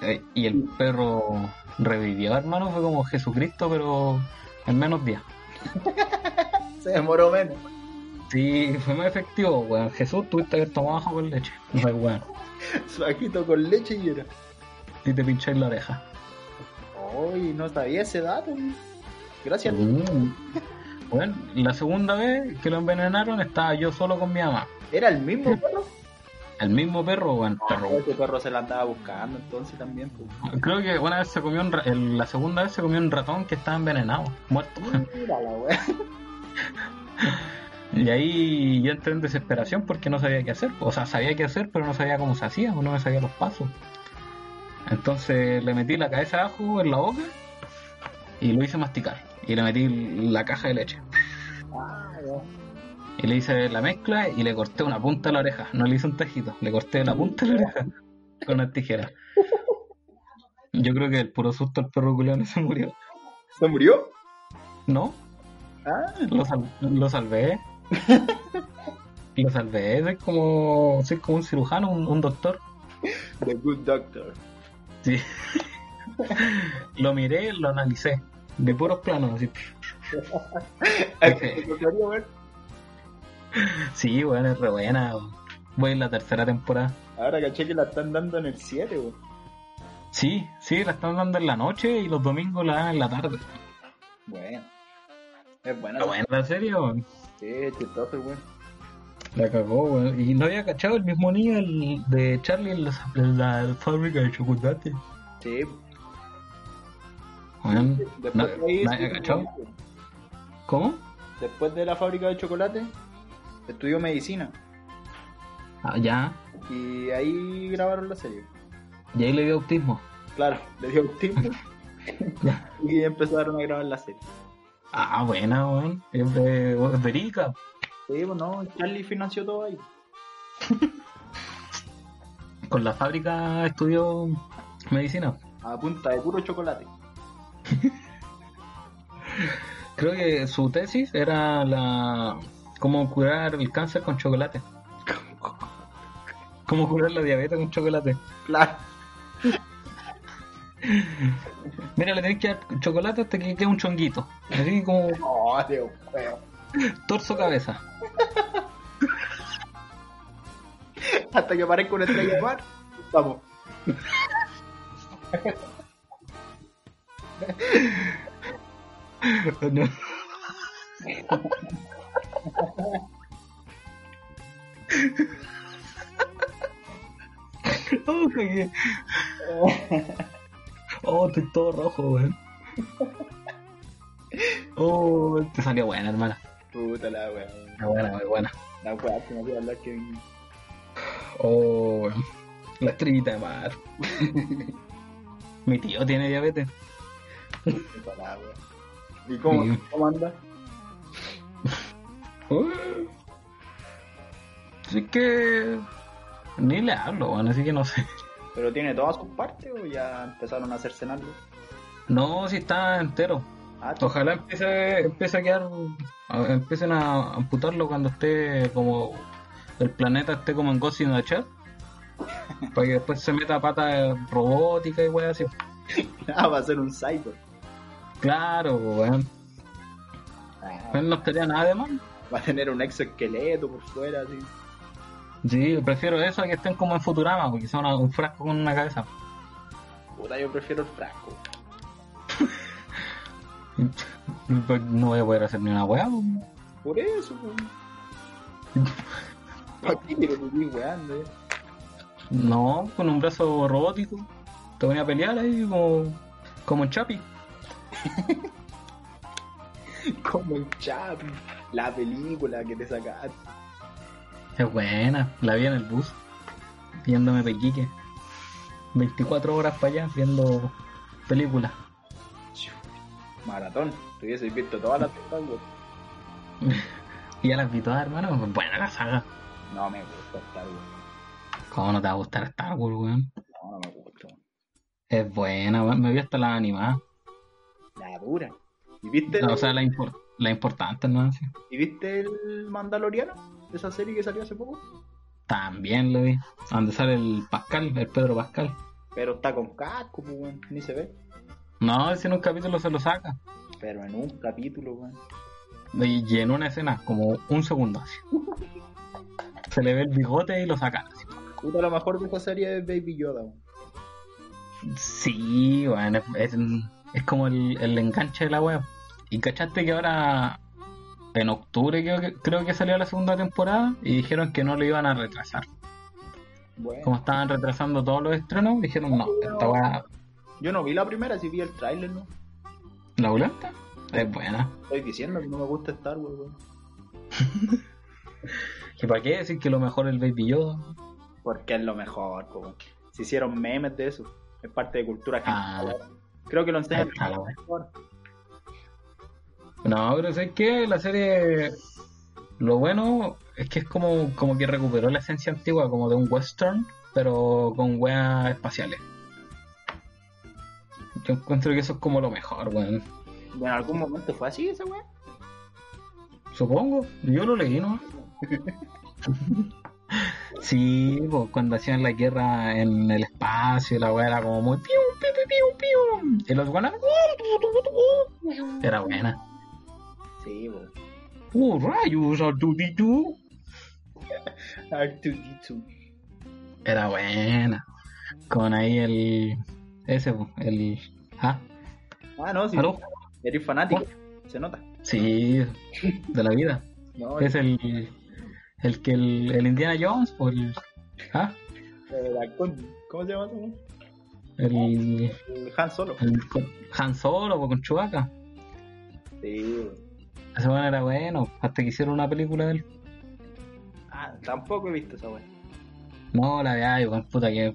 Eh, Y el perro revivió, hermano. Fue como Jesucristo, pero en menos días. Se demoró menos. Sí, fue más efectivo, weón. Jesús, tuviste que haber tomado ajo con leche. No es weón. Con leche y era. Y te pincháis la oreja. Uy, no sabía ese dato. Gracias. Mm. Bueno, la segunda vez que lo envenenaron estaba yo solo con mi mamá. ¿Era el mismo perro? El mismo perro, weón, perro. Ese perro se la andaba buscando entonces también. Pues. Creo que una vez se comió un ra- el- la segunda vez se comió un ratón que estaba envenenado, muerto. Mira la weá. Y ahí yo entré en desesperación porque no sabía qué hacer. O sea, sabía qué hacer, pero no sabía cómo se hacía, o no me sabía los pasos. Entonces le metí la cabeza de ajo en la boca y lo hice masticar. Y le metí la caja de leche. Y le hice la mezcla y le corté una punta a la oreja. No le hice un tajito, le corté la punta de la oreja con una tijera. Yo creo que el puro susto el perro culiao no se murió. ¿Se murió? ¿No? Ah, Lo, sal- lo salvé. Lo salvé. Soy como, soy como un cirujano, un, un doctor. The Good Doctor. Sí. Lo miré, lo analicé. De puros planos, así. Sí, bueno, es re buena. Voy en la tercera temporada. Ahora caché que la están dando en el 7, weón. Sí, sí, la están dando en la noche y los domingos la dan en la tarde. Bueno. Es buena. Está buena la serie. Sí, es chistoso, güey. La cagó, weón. Y no había cachado el mismo niño el de Charlie en la, en la fábrica de chocolate. Sí. Después no, de ahí ¿no había cachado? ¿Cómo? Después de la fábrica de chocolate, estudió medicina. Ah, ya. Y ahí grabaron la serie. Y ahí le dio autismo. Claro, le dio autismo. y empezaron a grabar la serie. Ah, buena, weón. Es de- es verídica. Sí, pues no, Charlie financió todo ahí. Con la fábrica estudió medicina. A punta de puro chocolate. Creo que su tesis era la cómo curar el cáncer con chocolate. Cómo curar la diabetes con chocolate. Claro. Mira, le tenés que dar chocolate hasta que quede un chonguito. Así como Oh, Dios torso cabeza. Hasta que aparezca una estrella de mar. Vamos. No. Oh, que- oh, estoy todo rojo, weón. Oh, te salió buena, hermana. Puta la wea. Muy buena, muy buena. La wea que me voy a hablar que Oh, weón. La estrellita de mar. Mi tío tiene diabetes. Puta la wea. ¿Y cómo, Sí. cómo anda? Uh. Así que. Ni le hablo, weón, así que no sé. ¿Pero tiene todas sus partes o ya empezaron a cercenarlo? No, si está entero. Ah, Ojalá empiece, empiece a quedar. a- empiecen a amputarlo cuando esté como. El planeta esté como en Ghost in the Shell. Para que después se meta pata robótica y weón así. ah, va a ser un cyber. Claro, weón. Ah, Pues no estaría nada de mal. va a tener un exoesqueleto por fuera, así. Sí, prefiero eso a que estén como en Futurama, porque son un frasco con una cabeza. Puta, yo prefiero el frasco. No voy a poder hacer ni una weá. Por eso. ¿Para qué weando, eh? No, con un brazo robótico. Te voy a pelear ahí como, como en Chapi. Como el Chapi. La película que te sacaste. Es buena, la vi en el bus, viéndome Pequique. 24 horas para allá viendo películas. Maratón. Te hubieses visto todas las Star Wars. Y ya las vi todas, hermano. Buena la saga. No me gusta Star Wars. ¿Cómo no te va a gustar Star Wars, weón? No, no me gusta. Es buena, weón. Me vi hasta la animada. La dura. ¿Y viste, O sea, la, impor- la importante, ¿no? ¿Y viste el Mandaloriano? Esa serie que salió hace poco. También lo vi. Donde sale el Pascal, el Pedro Pascal. Pero está con casco, pues, weón. Ni se ve. No, si en un capítulo se lo saca. Pero en un capítulo, weón. Y en una escena, como un segundo así. Se le ve el bigote y lo saca. así. Puta, lo mejor de esa serie es Baby Yoda, weón. Sí, bueno, es, es, es como el, el enganche de la web. Y cachaste que ahora, en octubre creo que, creo que salió la segunda temporada y dijeron que no lo iban a retrasar. Bueno. Como estaban retrasando todos los estrenos, dijeron no, esta weá, Yo no vi la primera, sí vi el tráiler, ¿no? la volante es buena. Estoy diciendo que no me gusta Star Wars, weón. ¿Y para qué decir que lo mejor es el Baby Yoda? Porque es lo mejor, weón. Se hicieron memes de eso. Es parte de cultura Ah. general. Creo que lo enseñan mejor. No, pero sé que la serie, lo bueno es que es como, como que recuperó la esencia antigua, como de un western, pero con weas espaciales. Yo encuentro que eso es como lo mejor, weón. En algún momento fue así esa weá. Supongo, yo lo leí, ¿no? sí, pues cuando hacían la guerra en el espacio, la wea era como muy piu, piu, piu, piu, piu. Y los buenos era buena. Sí, weón. ¡Uh, rayos, Arturito! R2D2. Era buena. Con ahí el, Ese, po, el. ¿Ah? Ah, no, sí. ¿Aló? Eres fanático, se nota. Sí, de la vida. No, Es el. El que el, el Indiana Jones, o el. ¿Ah? ¿Cómo se llama weón? El. El Han Solo. el Han Solo, con Chewbacca. Sí. Ese bueno era bueno, hasta que hicieron una película de él. Ah, tampoco he visto esa weón. No, la ay, weón, puta que.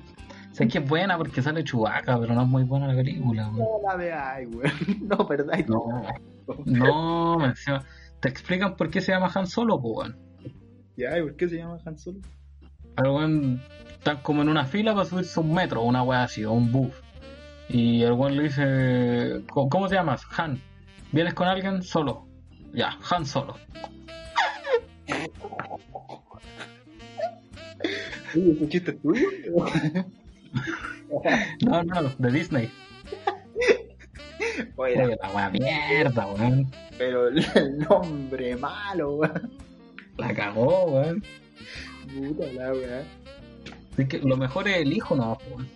Sé que es buena porque sale Chewbacca, pero no es muy buena la película, weón. No la veáis, weón. No, perdáis. No, no, me encima- te explican por qué se llama Han Solo, weón. Ya, ¿y por qué se llama Han Solo? El weón están como en una fila para subirse un metro, o una weá así, o un bus. Y el weón le dice, ¿cómo cómo te llamas? Han. ¿Vienes con alguien? Solo. Ya, Han Solo. Uy, ¿ese chiste tuyo? No, no, de Disney. Oye, Oye, la weá mierda, weón. pero el el nombre malo, weón. La cagó, weón. Puta la weá. Así que lo mejor es el hijo, no, weón.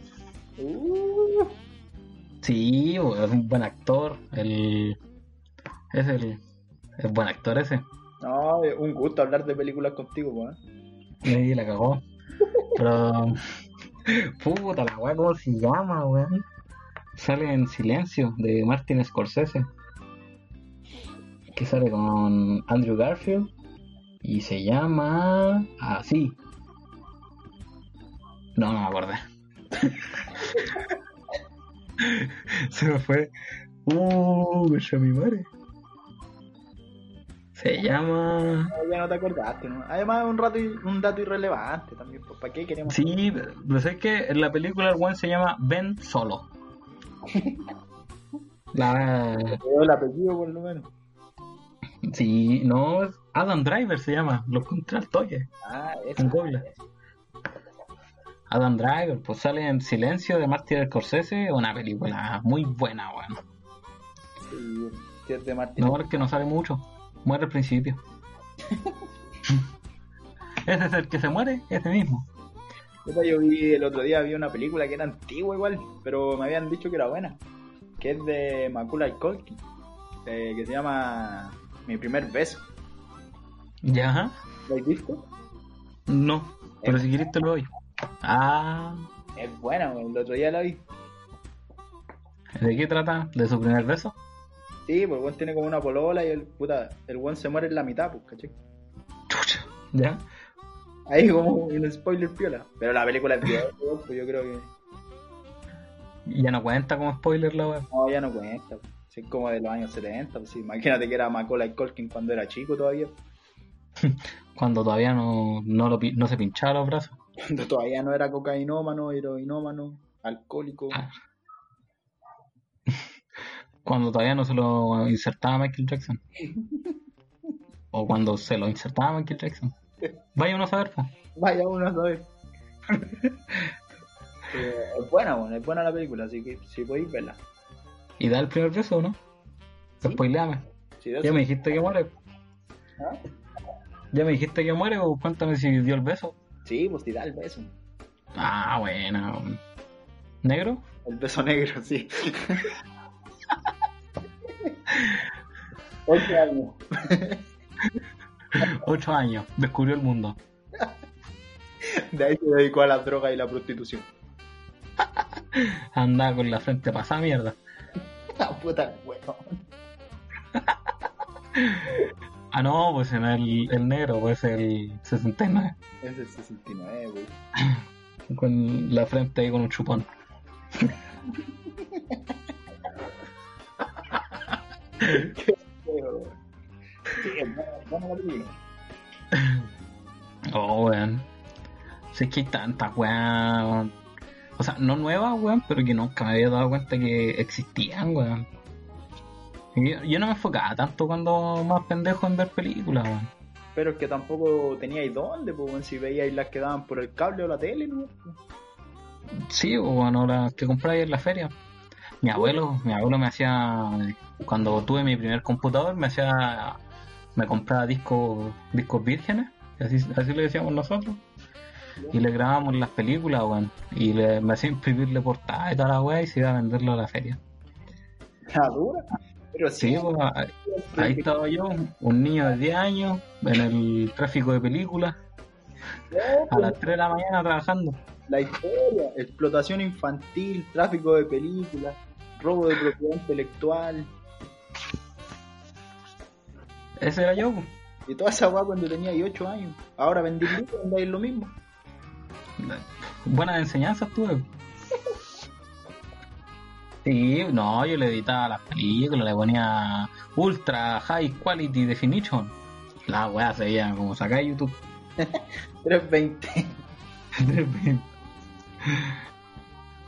Uh, Sí, weón, es un buen actor. El... Es el... Es buen actor ese. no, un gusto hablar de películas contigo, weón. Y la cagó. Pero. Puta la weá, ¿cómo se llama, weón? Sale en silencio de Martin Scorsese. Que sale con Andrew Garfield. Y se llama. Así. No, no me acordé. se me fue. Uh, concha mi madre. Se llama. No, ya no te acordaste, ¿no? Además es un, rato, un dato irrelevante también, pues, ¿para qué queremos? Sí, pero sé que en la película el one se llama Ben Solo. La... El apellido por lo menos. Sí, no, Adam Driver se llama, lo encontré al toque, Ah, en eso. Google. Adam Driver, pues sale en Silencio de Martin Scorsese, una película muy buena, weón. Sí, sí, es de Martín. No, es que no sale mucho, muere al principio. Ese es el que se muere, ese mismo. Yo vi el otro día vi una película que era antigua igual, pero me habían dicho que era buena. Que es de Macaulay Culkin, eh, que se llama Mi primer beso. ¿Ya? ¿Lo has visto? No, pero si quieres te lo doy. Ah, Es buena, el otro día la vi. ¿de qué trata? ¿De su primer beso? Sí, pues el weón tiene como una polola y el puta, el weón se muere en la mitad, pues, ¿cachai? Chucha, ¿ya? Ahí como un spoiler piola. Pero la película es weón, pues yo creo que. Ya no cuenta como spoiler la web. No, ya no cuenta. pues. Sí, es como de los años 70. Pues, sí. Imagínate que era Macaulay Culkin cuando era chico todavía. Cuando todavía no, no, lo, no se pinchaba los brazos. Cuando todavía no era cocainómano, heroinómano, alcohólico. Ah. Cuando todavía no se lo insertaba Michael Jackson. O cuando se lo insertaba Michael Jackson. Vaya uno a saber, pues. Vaya uno a saber. Eh, es buena, bueno, es buena la película, así que si podéis verla. ¿Y da el primer beso o no? Sí. Spoileame. Si de Ya me dijiste que muere. ¿Ah? Ya me dijiste que muere, o cuéntame si dio el beso. Sí, pues te da el beso. Ah, bueno. ¿Negro? El beso negro, sí. Ocho años. Ocho años. Descubrió el mundo. De ahí se dedicó a las drogas y la prostitución. Andaba con la frente pasada mierda. La puta, bueno. Ah, no, pues en el, el negro, pues el 69. Es del 69, güey. Con la frente ahí con un chupón. Pero, sí, es buena, buena la película. Oh, weón. Si es que hay tantas, weón. O sea, no nuevas, weón, pero que nunca me había dado cuenta que existían, weón. Yo, yo no me enfocaba tanto cuando más pendejo en ver películas, weón. Pero es que tampoco teníais dónde, pues, weón, si veíais las que daban por el cable o la tele, ¿no? Sí, o bueno, las que compré en la feria. Mi abuelo, mi abuelo me hacía, cuando tuve mi primer computador, me hacía, me compraba discos, discos vírgenes, así, así le decíamos nosotros. y le grabamos las películas, weón. Y le, me hacía imprimirle portada y toda la weá y se iba a venderlo a la feria. ¿La dura? Pero sí, Sí, pues, ahí- ahí estaba yo, un niño de 10 años, en el tráfico de películas, a las 3 de la mañana trabajando. la historia, explotación infantil, tráfico de películas, robo de propiedad intelectual, Ese era yo, y toda esa weá cuando tenía 8 años. Ahora vendí libros, andáis lo mismo. Buenas enseñanzas tuve. Sí, no, yo le editaba las películas, le ponía Ultra High Quality Definition. La weá se veía como sacar de YouTube. 320.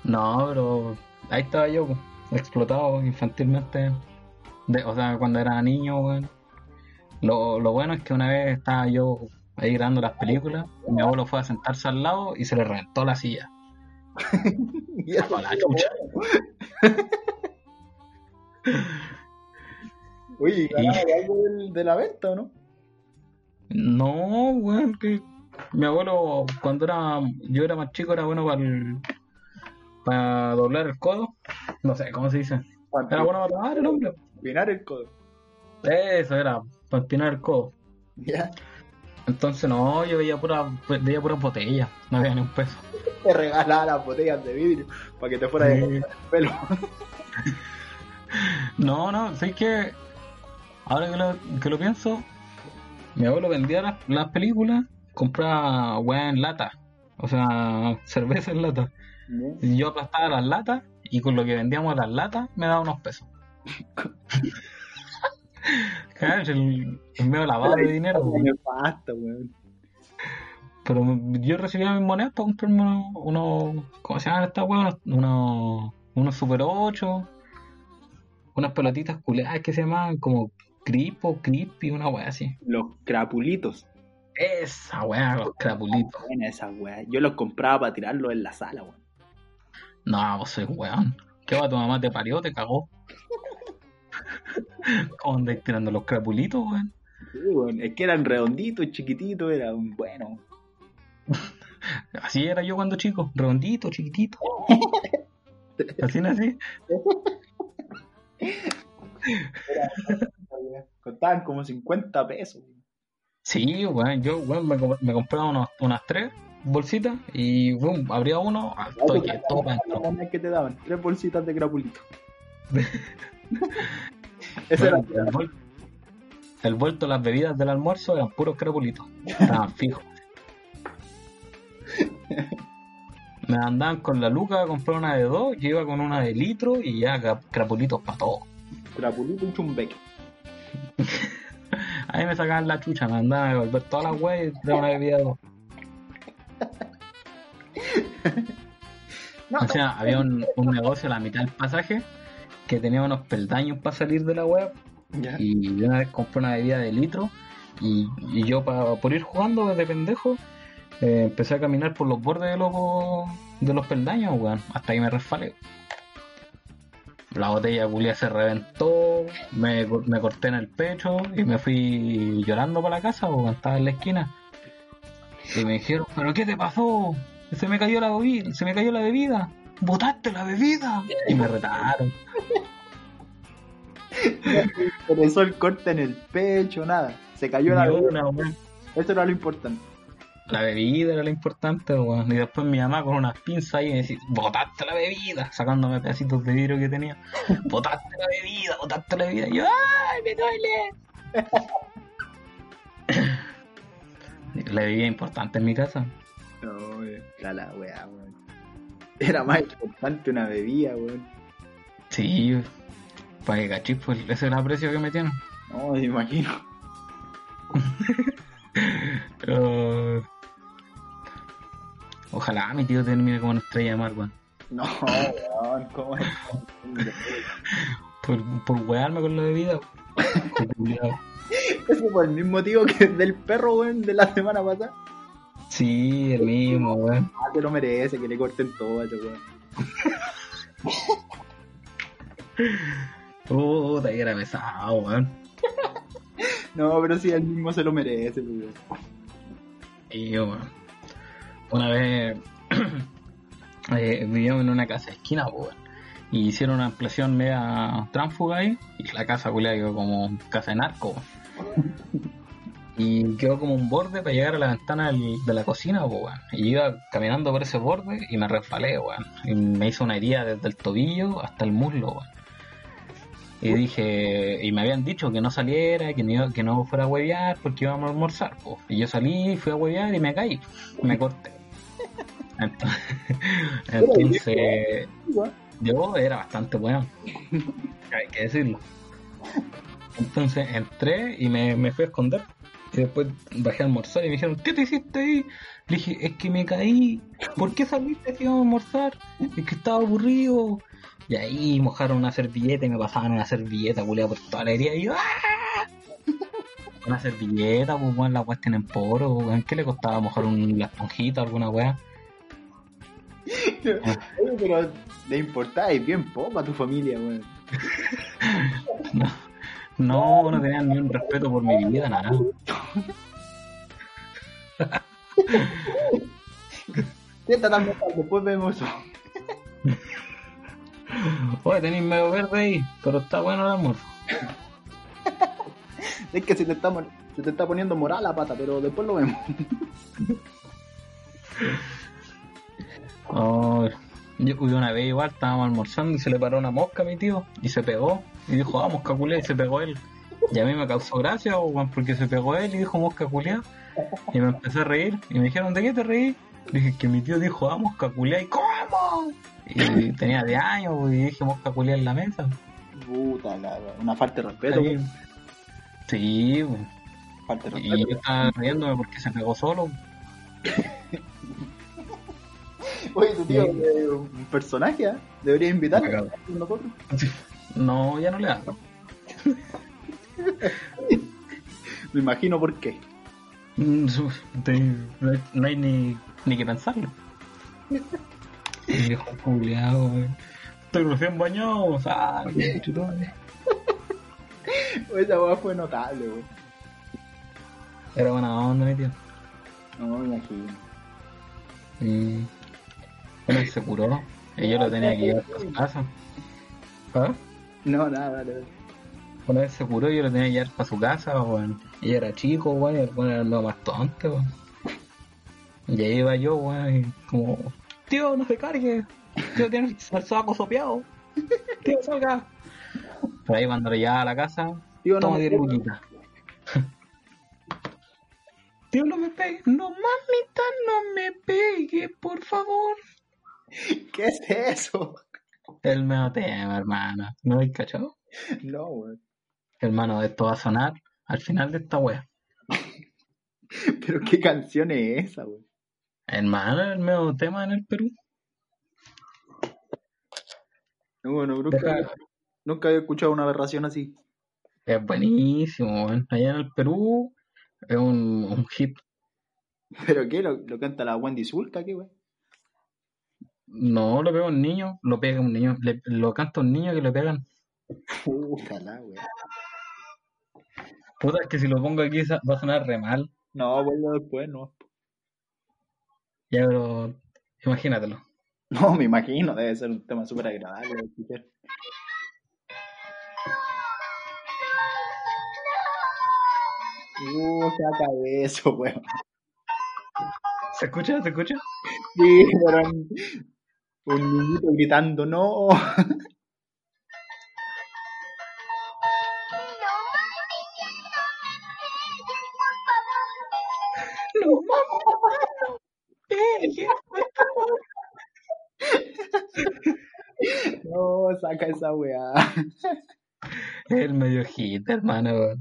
no, pero ahí estaba yo, explotado infantilmente. De- o sea, cuando era niño, weón. Lo, lo bueno es que una vez estaba yo ahí grabando las películas, mi abuelo fue a sentarse al lado y se le reventó la silla. Y eso la chucha. bueno. Oye, ¿y algo del- de la venta o no? No, weón, que mi abuelo cuando era yo era más chico era bueno para para doblar el codo. No sé cómo se dice. Era bueno para tomar el hombre. Pinar el codo. Eso era, para empinar el codo. Ya. Entonces no, yo veía pura, veía puras botellas, no había ni un peso. Te regalaba las botellas de vidrio para que te fuera de Sí. cortar el pelo. No, no, sé que ahora que lo, que lo pienso, mi abuelo vendía las, las películas, compraba weá en lata, o sea, cerveza en lata. Yo aplastaba las latas y con lo que vendíamos las latas me daba unos pesos. Claro, el, el medio lavado de dinero. Me nefasto, weón. Pero yo recibía mis monedas para comprarme unos, ¿cómo se llaman estas weas? Unos, unos Super 8, unas pelotitas culeadas que se llamaban como Cripo, Crispy, una wea así. Los crapulitos. Esa wea, los crapulitos. Buena esa weá. Yo los compraba para tirarlos en la sala, weón. No, vos sois weón. ¿Qué va? Tu mamá te parió, te cagó. ¿Cómo andáis tirando los crapulitos, weón? Sí, weón. Es que eran redonditos, chiquititos, eran buenos. Así era yo cuando chico, redondito, chiquitito. Así nací. Costaban como 50 pesos. Sí, weón, yo weón, me, me compraba unos- unas tres bolsitas y boom, abría uno, ah, estoy que todo que te daban, tres bolsitas de crapulito. Ese Weón, era el, vuel- el vuelto de las bebidas del almuerzo eran puros crapulitos. Estaban fijos. Me andaban con la luca a comprar una de dos, yo iba con una de litro y ya cra- crapulitos para todo. crapulito y chumbeque. Ahí me sacaban la chucha, me andaban a devolver todas las weas y traer una bebida de dos. No, O sea, había un, un negocio a la mitad del pasaje que tenía unos peldaños para salir de la web y yo una vez compré una bebida de litro y, y yo pa- por ir jugando de pendejo eh, empecé a caminar por los bordes de los, de los peldaños, weón, hasta que me resbalé. La botella culia se reventó, me, me corté en el pecho y me fui llorando para la casa porque estaba en la esquina. Y me dijeron, ¿pero qué te pasó? Se me cayó la bebida, se me cayó la bebida. ¡Botaste la bebida! Y me retaron. Empezó el corte en el pecho, nada. Se cayó la bebida. Eso era lo importante. La bebida era lo importante, weón. Y después mi mamá con unas pinzas ahí me decía, botaste la bebida, sacándome pedacitos de vidrio que tenía. Botaste la bebida, botaste la bebida. Y yo, ¡ay, me duele! la bebida importante en mi casa. No, era la weá, weón. Era más importante una bebida, weón. Sí, para que cachis, pues ese era el precio que me tienen. No, me imagino. Pero... Ojalá mi tío termine como una estrella de mar, weón. No, weón, ¿cómo es? Por, por wearme con la bebida. Ese fue el mismo tío que el del perro, weón, de la semana pasada. Sí, el mismo, weón. Ah, te lo merece, que le corten todo a ese weón. Puta, que era pesado, weón. No, pero sí, él mismo se lo merece, weón. Y yo, weón. una vez eh, vivíamos en una casa de esquina, pues, y hicieron una ampliación media tránfuga ahí, y la casa culiada quedó como casa de narco. Y quedó como un borde para llegar a la ventana del- de la cocina, pues, weón. Y iba caminando por ese borde y me resbalé, weón. Y me hizo una herida desde el tobillo hasta el muslo, weón. Y dije, y me habían dicho que no saliera, que no, que no fuera a huevear porque íbamos a almorzar, pues. Y yo salí, fui a huevear y me caí, me corté. Entonces, entonces yo era bastante bueno, hay que decirlo. Entonces entré y me, me fui a esconder. Y después bajé a almorzar y me dijeron, ¿qué te hiciste ahí? Le dije, es que me caí. ¿Por qué saliste que íbamos a almorzar? Es que estaba aburrido. Y ahí mojaron una servilleta y me pasaban una servilleta, culiada, por toda la herida. Y yo, ¡ah! Una servilleta, pues, weón, las weas tienen poro, weón. ¿Qué le costaba mojar un, la esponjita o alguna wea? Pero le importáis bien poco a tu familia, weón. No, no, no tenían ni un respeto por mi vida, nada. Siéntate tan mejor, después vemos eso. Oye, tenéis medio verde ahí, pero está bueno el almuerzo. Es que se te está, se te está poniendo moral la pata, pero después lo vemos. Oh, yo una vez igual estábamos almorzando y se le paró una mosca a mi tío y se pegó. Y dijo, ah, mosca y se pegó él. Y a mí me causó gracia, weón, porque se pegó él y dijo mosca culia. Y me empecé a reír. Y me dijeron, ¿de qué te reí? Dije que mi tío dijo, ah, mosca culia, ¿y cómo? Y tenía de años, weón, y dije mosca culia en la mesa. Puta, la, una falta de respeto, Ahí. weón. Sí, weón. Falta de y respeto. yo estaba riéndome porque se pegó solo. Oye, tu tío es un personaje, ¿eh? Debería invitarlo nosotros. No, ya no le hago. Me imagino por qué. Mm, No hay, no hay ni, ni que pensarlo. Viejo weón. Estoy recién bañado, sea, qué Esa weá fue notable, weón. Era buena onda, mi tío. No me imagino. Y. Bueno, se curó. Y yo lo tenía que llevar para su casa. ¿Ah? No, nada, nada. Una vez se curó y yo lo tenía que llevar para su casa, weón. Y era chico, weón, y el weón era medio más tonto, weón. Y ahí iba yo, weón, y como, tío, no se cargue. Tío, tiene el saco sopeado. Tío, salga. Pero ahí cuando lo llevaba a la casa, Tío, no toma me 10 pegues. luquitas. Tío, no me pegue. No, mamita, no me pegue, por favor. ¿Qué es eso? El medio tema, hermano. ¿No hay cachado? No, weón. Hermano, esto va a sonar al final de esta wea. Pero qué canción es esa, weón. Hermano, el medio tema en el Perú. No, bueno, nunca, Deja- nunca había escuchado una aberración así. Es buenísimo, weón. Allá en el Perú es un, un hit. ¿Pero qué? ¿Lo, lo canta la Wendy Zulka, qué, weón? No lo pega un niño, lo pega un niño. Le- lo canta un niño que le pegan. Ojalá, weón. Puta, es que si lo pongo aquí va a sonar re mal. No, vuelvo después, no. Ya, pero imagínatelo. No, me imagino, debe ser un tema súper agradable de escuchar. Uh, saca de eso, weón. ¿Se escucha? ¿Se escucha? Sí, pero un, un niñito gritando. No, saca esa weá. El medio hit, hermano.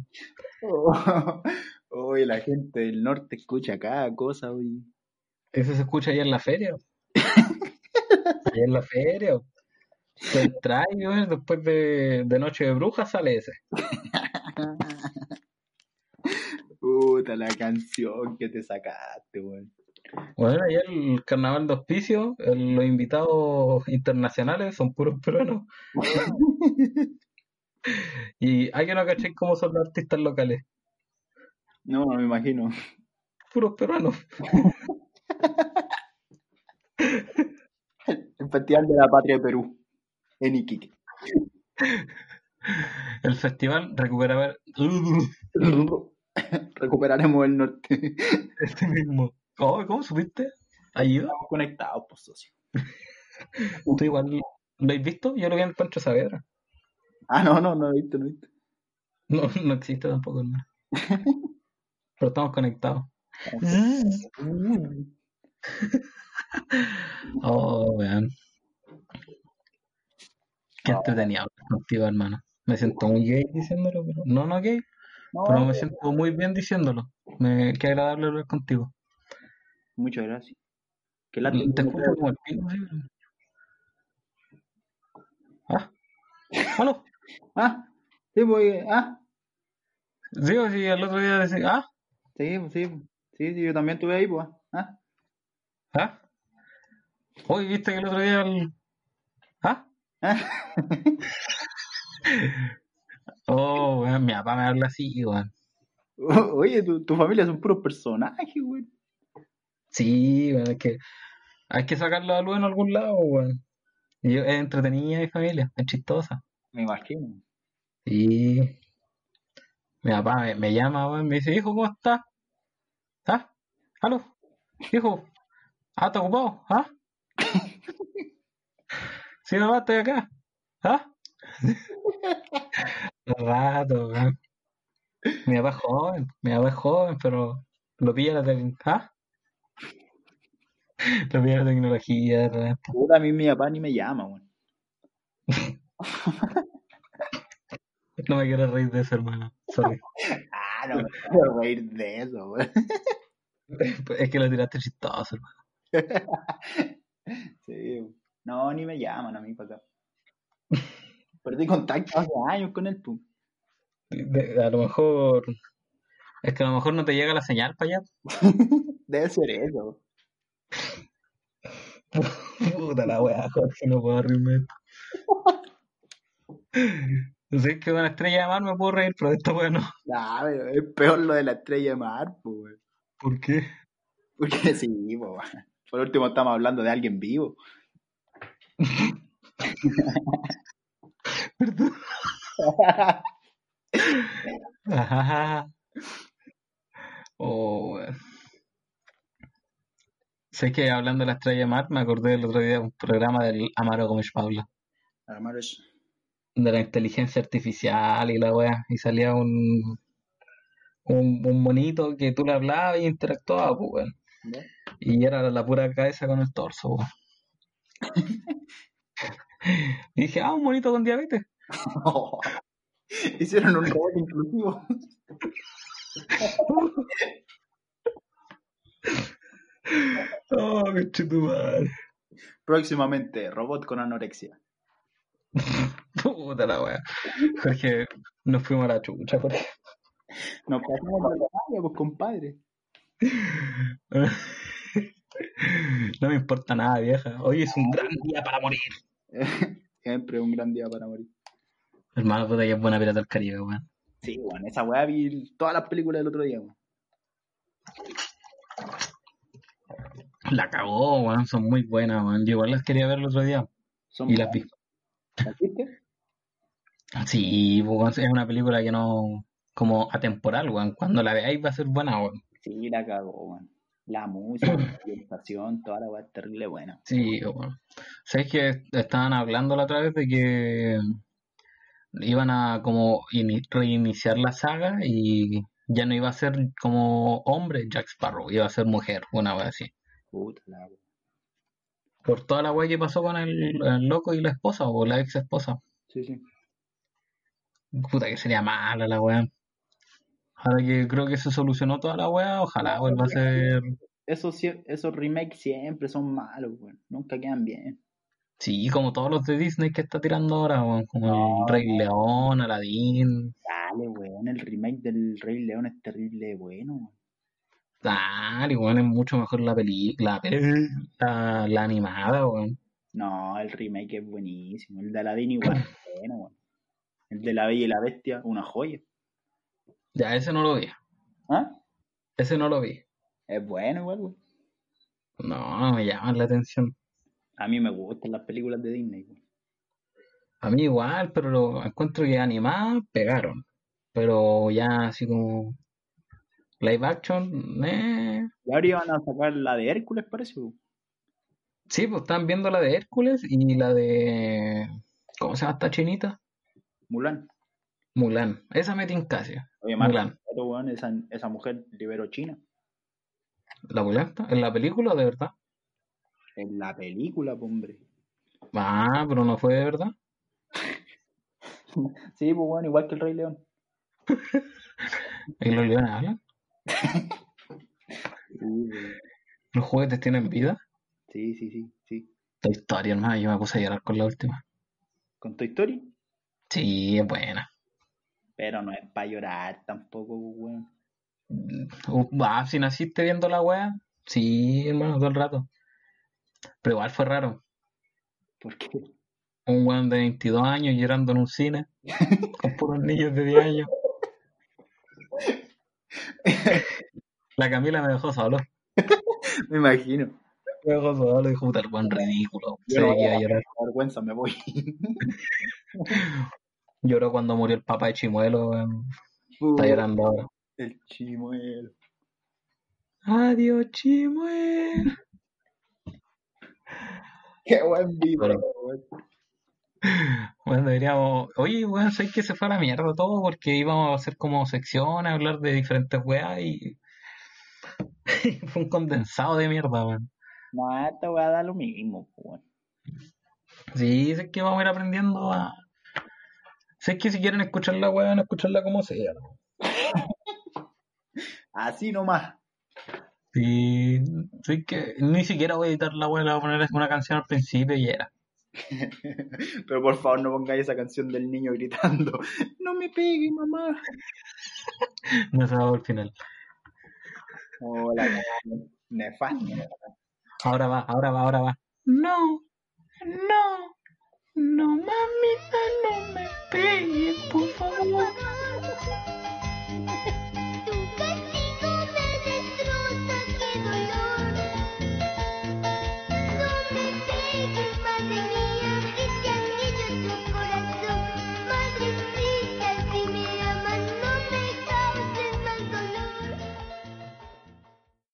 Oh, Oye, la gente del norte escucha cada cosa, oye. Eso se escucha allá en la feria. allá en la feria. Y weón, después de, de Noche de Brujas sale ese. Puta, la canción que te sacaste, weón. Bueno, allá el carnaval de auspicio, el- los invitados internacionales son puros peruanos. y hay que no cachéis cómo son los artistas locales. No, no me imagino. Puros peruanos. El Festival de la Patria de Perú, en Iquique. El festival recupera Recuperaremos el norte. este mismo. Oh, ¿Cómo supiste? ¿Ha ido? Estamos conectados, pues, socio. ¿Tú igual lo habéis visto? Yo lo vi en Pancho Saavedra. Ah, no, no, no he visto, no he visto. No, no existe tampoco, hermano. Pero estamos conectados. Oh, weón. Qué entretenido hablar contigo, hermano. Me siento muy gay diciéndolo, pero no, no gay, No, pero me siento muy bien diciéndolo. Me, qué agradable hablar contigo. Muchas gracias. Qué lástima Te que escucho como el pico, sí. pero- ¿Ah? ¿Aló? Ah, sí, pues, ah, Sí, o sí, el otro día decía, ¿ah? sí, pues, sí, pues. sí, sí, yo también estuve ahí, pues, ah, ¿Ah? Hoy viste que el otro día el... ¿Ah? ah. Oh, weón, mi papá me habla así, weón. Oye, tu, tu familia son puros personajes, güey. Sí, weón, es que hay que sacarlo a luz en algún lado, weón. Yo- es entretenida mi familia, es chistosa. Me imagino. Sí. Mi papá me, me llama, weón, me dice, hijo, ¿cómo estás? ¿Ah? ¿Aló? Hijo, ¿ah, estás ocupado? ¿Ah? Sí, papá, estoy acá. ¿Ah? Rato, weón. Mi papá es joven, mi papá es joven, pero lo pilla la. ¿Ah? Lo pilla la tecnología, de repente. Puta, a mí mi papá ni me llama, güey. No me quiero reír de eso, hermano. Sorry. Ah, no me quiero reír de eso, güey. Es que lo tiraste chistoso, hermano. Sí, no, ni me llaman a mí para acá. Perdí contacto hace años con pues. De- a lo mejor. Es que a lo mejor no te llega la señal para allá. Debe ser eso. Puta la weá, Jorge, no puedo reírme de esto. No sé, es que con la estrella de mar me puedo reír, pero de esta weá no. Ah, pero es peor lo de la estrella de mar, pues. ¿Por qué? Porque sí, güey. Por último estamos hablando de alguien vivo. Perdón. Ajá. Oh, weón. Sé que hablando de la estrella de mar, me acordé el otro día de un programa del Amaro Gómez Paula, Hermano, es- de la inteligencia artificial y la weá, y salía un, un, un monito que tú le hablabas y interactuaba, pues, weón. Y era la pura cabeza con el torso, weón. Y dije, ah, un monito con diabetes. Hicieron un robot inclusivo. Oh, qué madre. Próximamente, robot con anorexia. Puta la weá. Jorge, nos fuimos a la chucha, Jorge. Nos pasamos la raya, pues, compadre. No me importa nada, vieja. Hoy es un gran día para morir. Siempre un gran día para morir. Hermano, puta que es buena pirata del Caribe, weón. Sí, weón, esa weá vi todas las películas del otro día, weón. La cagó, weón. Son muy buenas, weón. Yo igual las quería ver el otro día Son y las vi. ¿Las viste? Sí, weón, es una película que no. como atemporal, weón. Cuando la veáis va a ser buena, weón. Sí, la cagó, weón. La música, la ambientación, toda la weá es terrible buena. Sí, weón. ¿Sabes que estaban hablando la otra vez de que iban a como ini- reiniciar la saga y ya no iba a ser como hombre Jack Sparrow, iba a ser mujer, una vez así. Puta la. Por toda la weá que pasó con el, el loco y la esposa, o la ex esposa. Sí, sí. Puta que sería mala la weá. Ahora que creo que se solucionó toda la weá, ojalá vuelva a ser. Esos, esos remakes siempre son malos, weón. Nunca quedan bien. Sí, como todos los de Disney que está tirando ahora, weón. Como el Rey León, Aladdin. Dale, weón. El remake del Rey León es terrible bueno, weón. Dale, weón, es mucho mejor la película, la, la animada, weón. No, el remake es buenísimo. El de Aladdin igual es bueno, weón. El de La Bella y la Bestia, una joya. Ya, ese no lo vi. ¿Ah? Ese no lo vi. Es bueno igual, weón. No, me llama la atención. A mí me gustan las películas de Disney. weón. A mí igual, pero lo encuentro que animadas pegaron. Pero ya así como live action, eh. Y ahora iban a sacar la de Hércules, parece. Sí, pues están viendo la de Hércules y la de... ¿Cómo se llama esta chinita? Mulan. Mulan. Esa me tinca, sí. Oye, Mulan. weón, esa, esa mujer liberó China. ¿La Mulan? está? ¿En la película de verdad? En la película, hombre. Ah, pero no fue de verdad. Sí, pues bueno, igual que el Rey León. ¿Y los leones hablan? ¿Los juguetes tienen vida? Sí, sí, sí, sí. Toy Story, hermano, yo me puse a llorar con la última. ¿Con Toy Story? Sí, es buena. Pero no es para llorar tampoco, pues, weón. Ah, si naciste viendo la wea, sí, hermano, todo el rato. Pero igual fue raro. ¿Por qué? Un weón de 22 años llorando en un cine con puros niños de 10 años. La Camila me dejó solo. Me imagino. Me dejó solo, dijo, puta, el weón ridículo. Yo Se no a llorar. vergüenza, me voy. Lloró cuando murió el papá de Chimuelo. Está llorando ahora. El chimuelo. Adiós, Chimuelo. Qué buen video, Pero-. Bueno, deberíamos. Oye, weón, sé que se fue a la mierda todo porque íbamos a hacer como secciones, hablar de diferentes weas y. fue un condensado de mierda, weón. No, esta weá da lo mismo, weón. Sí, sé que vamos a ir aprendiendo a. Sé que si quieren escuchar la wea, van a escucharla como sea. ¿no? Así nomás. Sí, sé que ni siquiera voy a editar la wea, le voy a poner una canción al principio y era. Pero por favor no pongáis esa canción del niño gritando, no me pegue, mamá. No se va al final. Hola, nefasto. Ahora va, ahora va, ahora va. No, no, no, mamita, no me pegue, por favor.